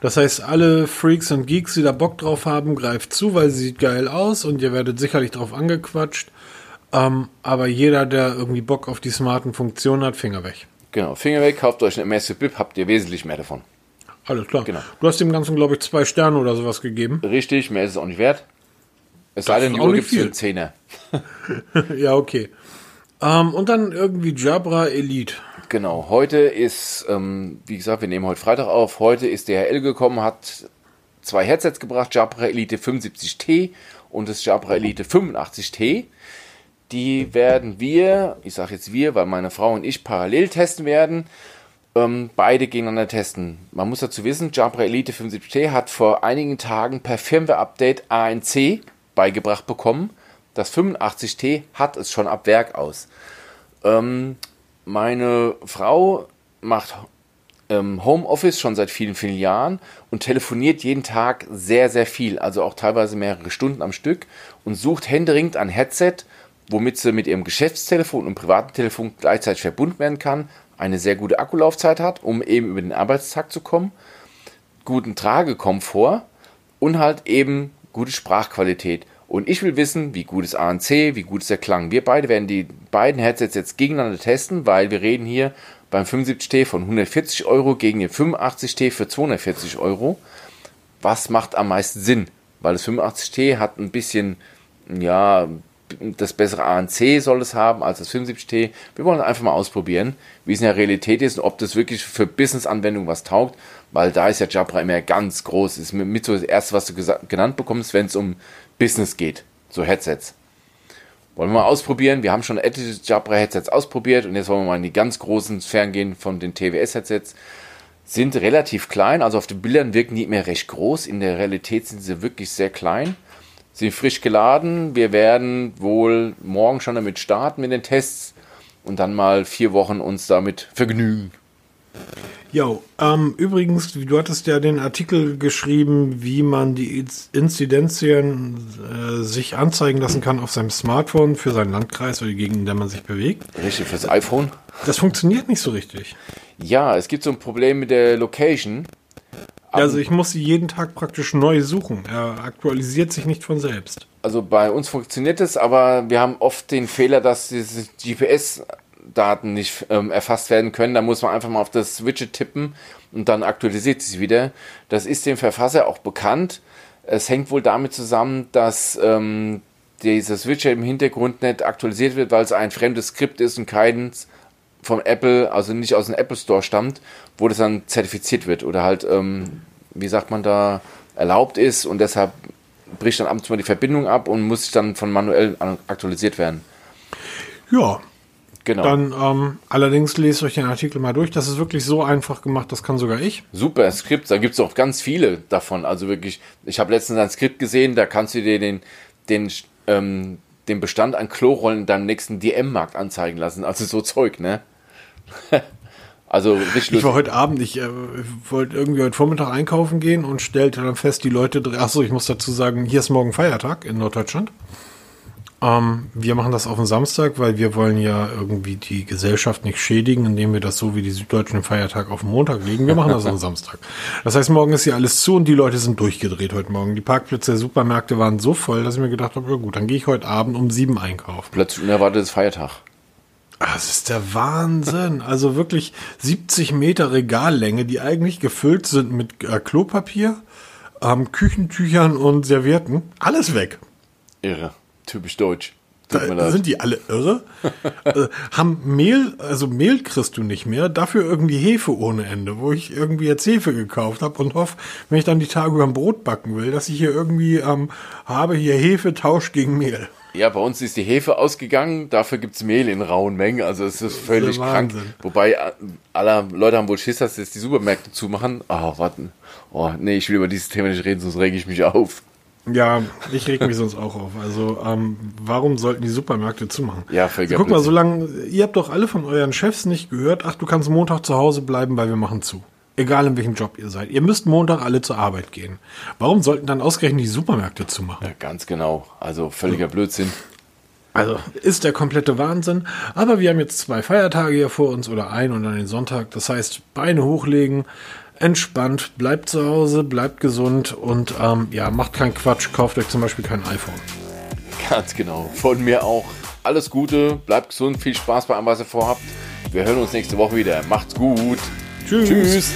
Das heißt, alle Freaks und Geeks, die da Bock drauf haben, greift zu, weil sie sieht geil aus und ihr werdet sicherlich drauf angequatscht. Ähm, aber jeder, der irgendwie Bock auf die smarten Funktionen hat, Finger weg. Genau, Finger weg, kauft euch eine Massive Bip, habt ihr wesentlich mehr davon. Alles klar. Genau. Du hast dem Ganzen, glaube ich, zwei Sterne oder sowas gegeben. Richtig, mehr ist es auch nicht wert. Es sei denn, die Uhr gibt es für Zehner. [LAUGHS] ja, okay. Ähm, und dann irgendwie Jabra Elite. Genau, heute ist, ähm, wie gesagt, wir nehmen heute Freitag auf. Heute ist DHL gekommen, hat zwei Headsets gebracht, Jabra Elite 75T und das Jabra Elite 85T. Die werden wir, ich sage jetzt wir, weil meine Frau und ich parallel testen werden, ähm, beide gegeneinander testen. Man muss dazu wissen, Jabra Elite 75T hat vor einigen Tagen per Firmware-Update ANC beigebracht bekommen. Das 85T hat es schon ab Werk aus. Ähm, meine Frau macht ähm, Homeoffice schon seit vielen, vielen Jahren und telefoniert jeden Tag sehr, sehr viel, also auch teilweise mehrere Stunden am Stück und sucht händeringend ein Headset, womit sie mit ihrem Geschäftstelefon und privaten Telefon gleichzeitig verbunden werden kann, eine sehr gute Akkulaufzeit hat, um eben über den Arbeitstag zu kommen, guten Tragekomfort und halt eben gute Sprachqualität. Und ich will wissen, wie gut ist ANC, wie gut ist der Klang. Wir beide werden die beiden Headsets jetzt gegeneinander testen, weil wir reden hier beim 75T von 140 Euro gegen den 85T für 240 Euro. Was macht am meisten Sinn? Weil das 85T hat ein bisschen, ja, das bessere ANC soll es haben als das 75T. Wir wollen einfach mal ausprobieren, wie es in der Realität ist und ob das wirklich für Business-Anwendungen was taugt, weil da ist ja Jabra immer ganz groß. Ist mit so das erste, was du genannt bekommst, wenn es um Business geht, so Headsets. Wollen wir mal ausprobieren. Wir haben schon etliche Jabra-Headsets ausprobiert und jetzt wollen wir mal in die ganz großen Sphären gehen von den TWS-Headsets. Sind relativ klein, also auf den Bildern wirken die mehr recht groß. In der Realität sind sie wirklich sehr klein. Sind frisch geladen. Wir werden wohl morgen schon damit starten mit den Tests und dann mal vier Wochen uns damit vergnügen. Jo, ähm, übrigens, du hattest ja den Artikel geschrieben, wie man die Inzidenzien äh, sich anzeigen lassen kann auf seinem Smartphone für seinen Landkreis oder die Gegend, in der man sich bewegt. Richtig, fürs iPhone. Das funktioniert nicht so richtig. Ja, es gibt so ein Problem mit der Location. Also ich muss sie jeden Tag praktisch neu suchen. Er aktualisiert sich nicht von selbst. Also bei uns funktioniert es, aber wir haben oft den Fehler, dass dieses GPS Daten nicht ähm, erfasst werden können. Da muss man einfach mal auf das Widget tippen und dann aktualisiert sich wieder. Das ist dem Verfasser auch bekannt. Es hängt wohl damit zusammen, dass ähm, dieses Widget im Hintergrund nicht aktualisiert wird, weil es ein fremdes Skript ist und keins vom Apple, also nicht aus dem Apple Store stammt, wo das dann zertifiziert wird oder halt, ähm, wie sagt man da, erlaubt ist und deshalb bricht dann abends mal die Verbindung ab und muss dann von manuell aktualisiert werden. Ja, Genau. Dann ähm, allerdings lest euch den Artikel mal durch. Das ist wirklich so einfach gemacht, das kann sogar ich. Super Skript, da gibt es auch ganz viele davon. Also wirklich, ich habe letztens ein Skript gesehen, da kannst du dir den, den, ähm, den Bestand an Klorollen in deinem nächsten DM-Markt anzeigen lassen. Also so Zeug, ne? [LAUGHS] also richtig Ich war heute Abend, ich äh, wollte irgendwie heute Vormittag einkaufen gehen und stellte dann fest, die Leute, achso, ich muss dazu sagen, hier ist morgen Feiertag in Norddeutschland. Ähm, wir machen das auf den Samstag, weil wir wollen ja irgendwie die Gesellschaft nicht schädigen, indem wir das so wie die Süddeutschen den Feiertag auf den Montag legen. Wir machen das am [LAUGHS] Samstag. Das heißt, morgen ist hier alles zu und die Leute sind durchgedreht heute Morgen. Die Parkplätze der Supermärkte waren so voll, dass ich mir gedacht habe, ja gut, dann gehe ich heute Abend um sieben einkaufen. Plötzlich unerwartetes Feiertag. Das ist der Wahnsinn. Also wirklich 70 Meter Regallänge, die eigentlich gefüllt sind mit äh, Klopapier, ähm, Küchentüchern und Servietten. Alles weg. Irre. Typisch deutsch. Da sind die alle irre. [LAUGHS] äh, haben Mehl, also Mehl kriegst du nicht mehr, dafür irgendwie Hefe ohne Ende, wo ich irgendwie jetzt Hefe gekauft habe und hoffe, wenn ich dann die Tage über ein Brot backen will, dass ich hier irgendwie ähm, habe, hier Hefe Tausch gegen Mehl. Ja, bei uns ist die Hefe ausgegangen, dafür gibt es Mehl in rauen Mengen, also es ist völlig ist krank. Wobei äh, alle Leute haben wohl Schiss, dass jetzt die Supermärkte zumachen. Oh, warten. Oh, nee, ich will über dieses Thema nicht reden, sonst rege ich mich auf. Ja, ich reg mich sonst auch auf. Also, ähm, warum sollten die Supermärkte zumachen? Ja, also, Guck mal, solange, ihr habt doch alle von euren Chefs nicht gehört, ach, du kannst Montag zu Hause bleiben, weil wir machen zu. Egal in welchem Job ihr seid. Ihr müsst Montag alle zur Arbeit gehen. Warum sollten dann ausgerechnet die Supermärkte zumachen? Ja, ganz genau. Also völliger Blödsinn. Also ist der komplette Wahnsinn. Aber wir haben jetzt zwei Feiertage hier vor uns oder ein und dann den Sonntag. Das heißt, Beine hochlegen, entspannt, bleibt zu Hause, bleibt gesund und ähm, ja, macht keinen Quatsch, kauft euch zum Beispiel kein iPhone. Ganz genau. Von mir auch alles Gute, bleibt gesund, viel Spaß bei allem, was ihr vorhabt. Wir hören uns nächste Woche wieder. Macht's gut. Tschüss. Tschüss.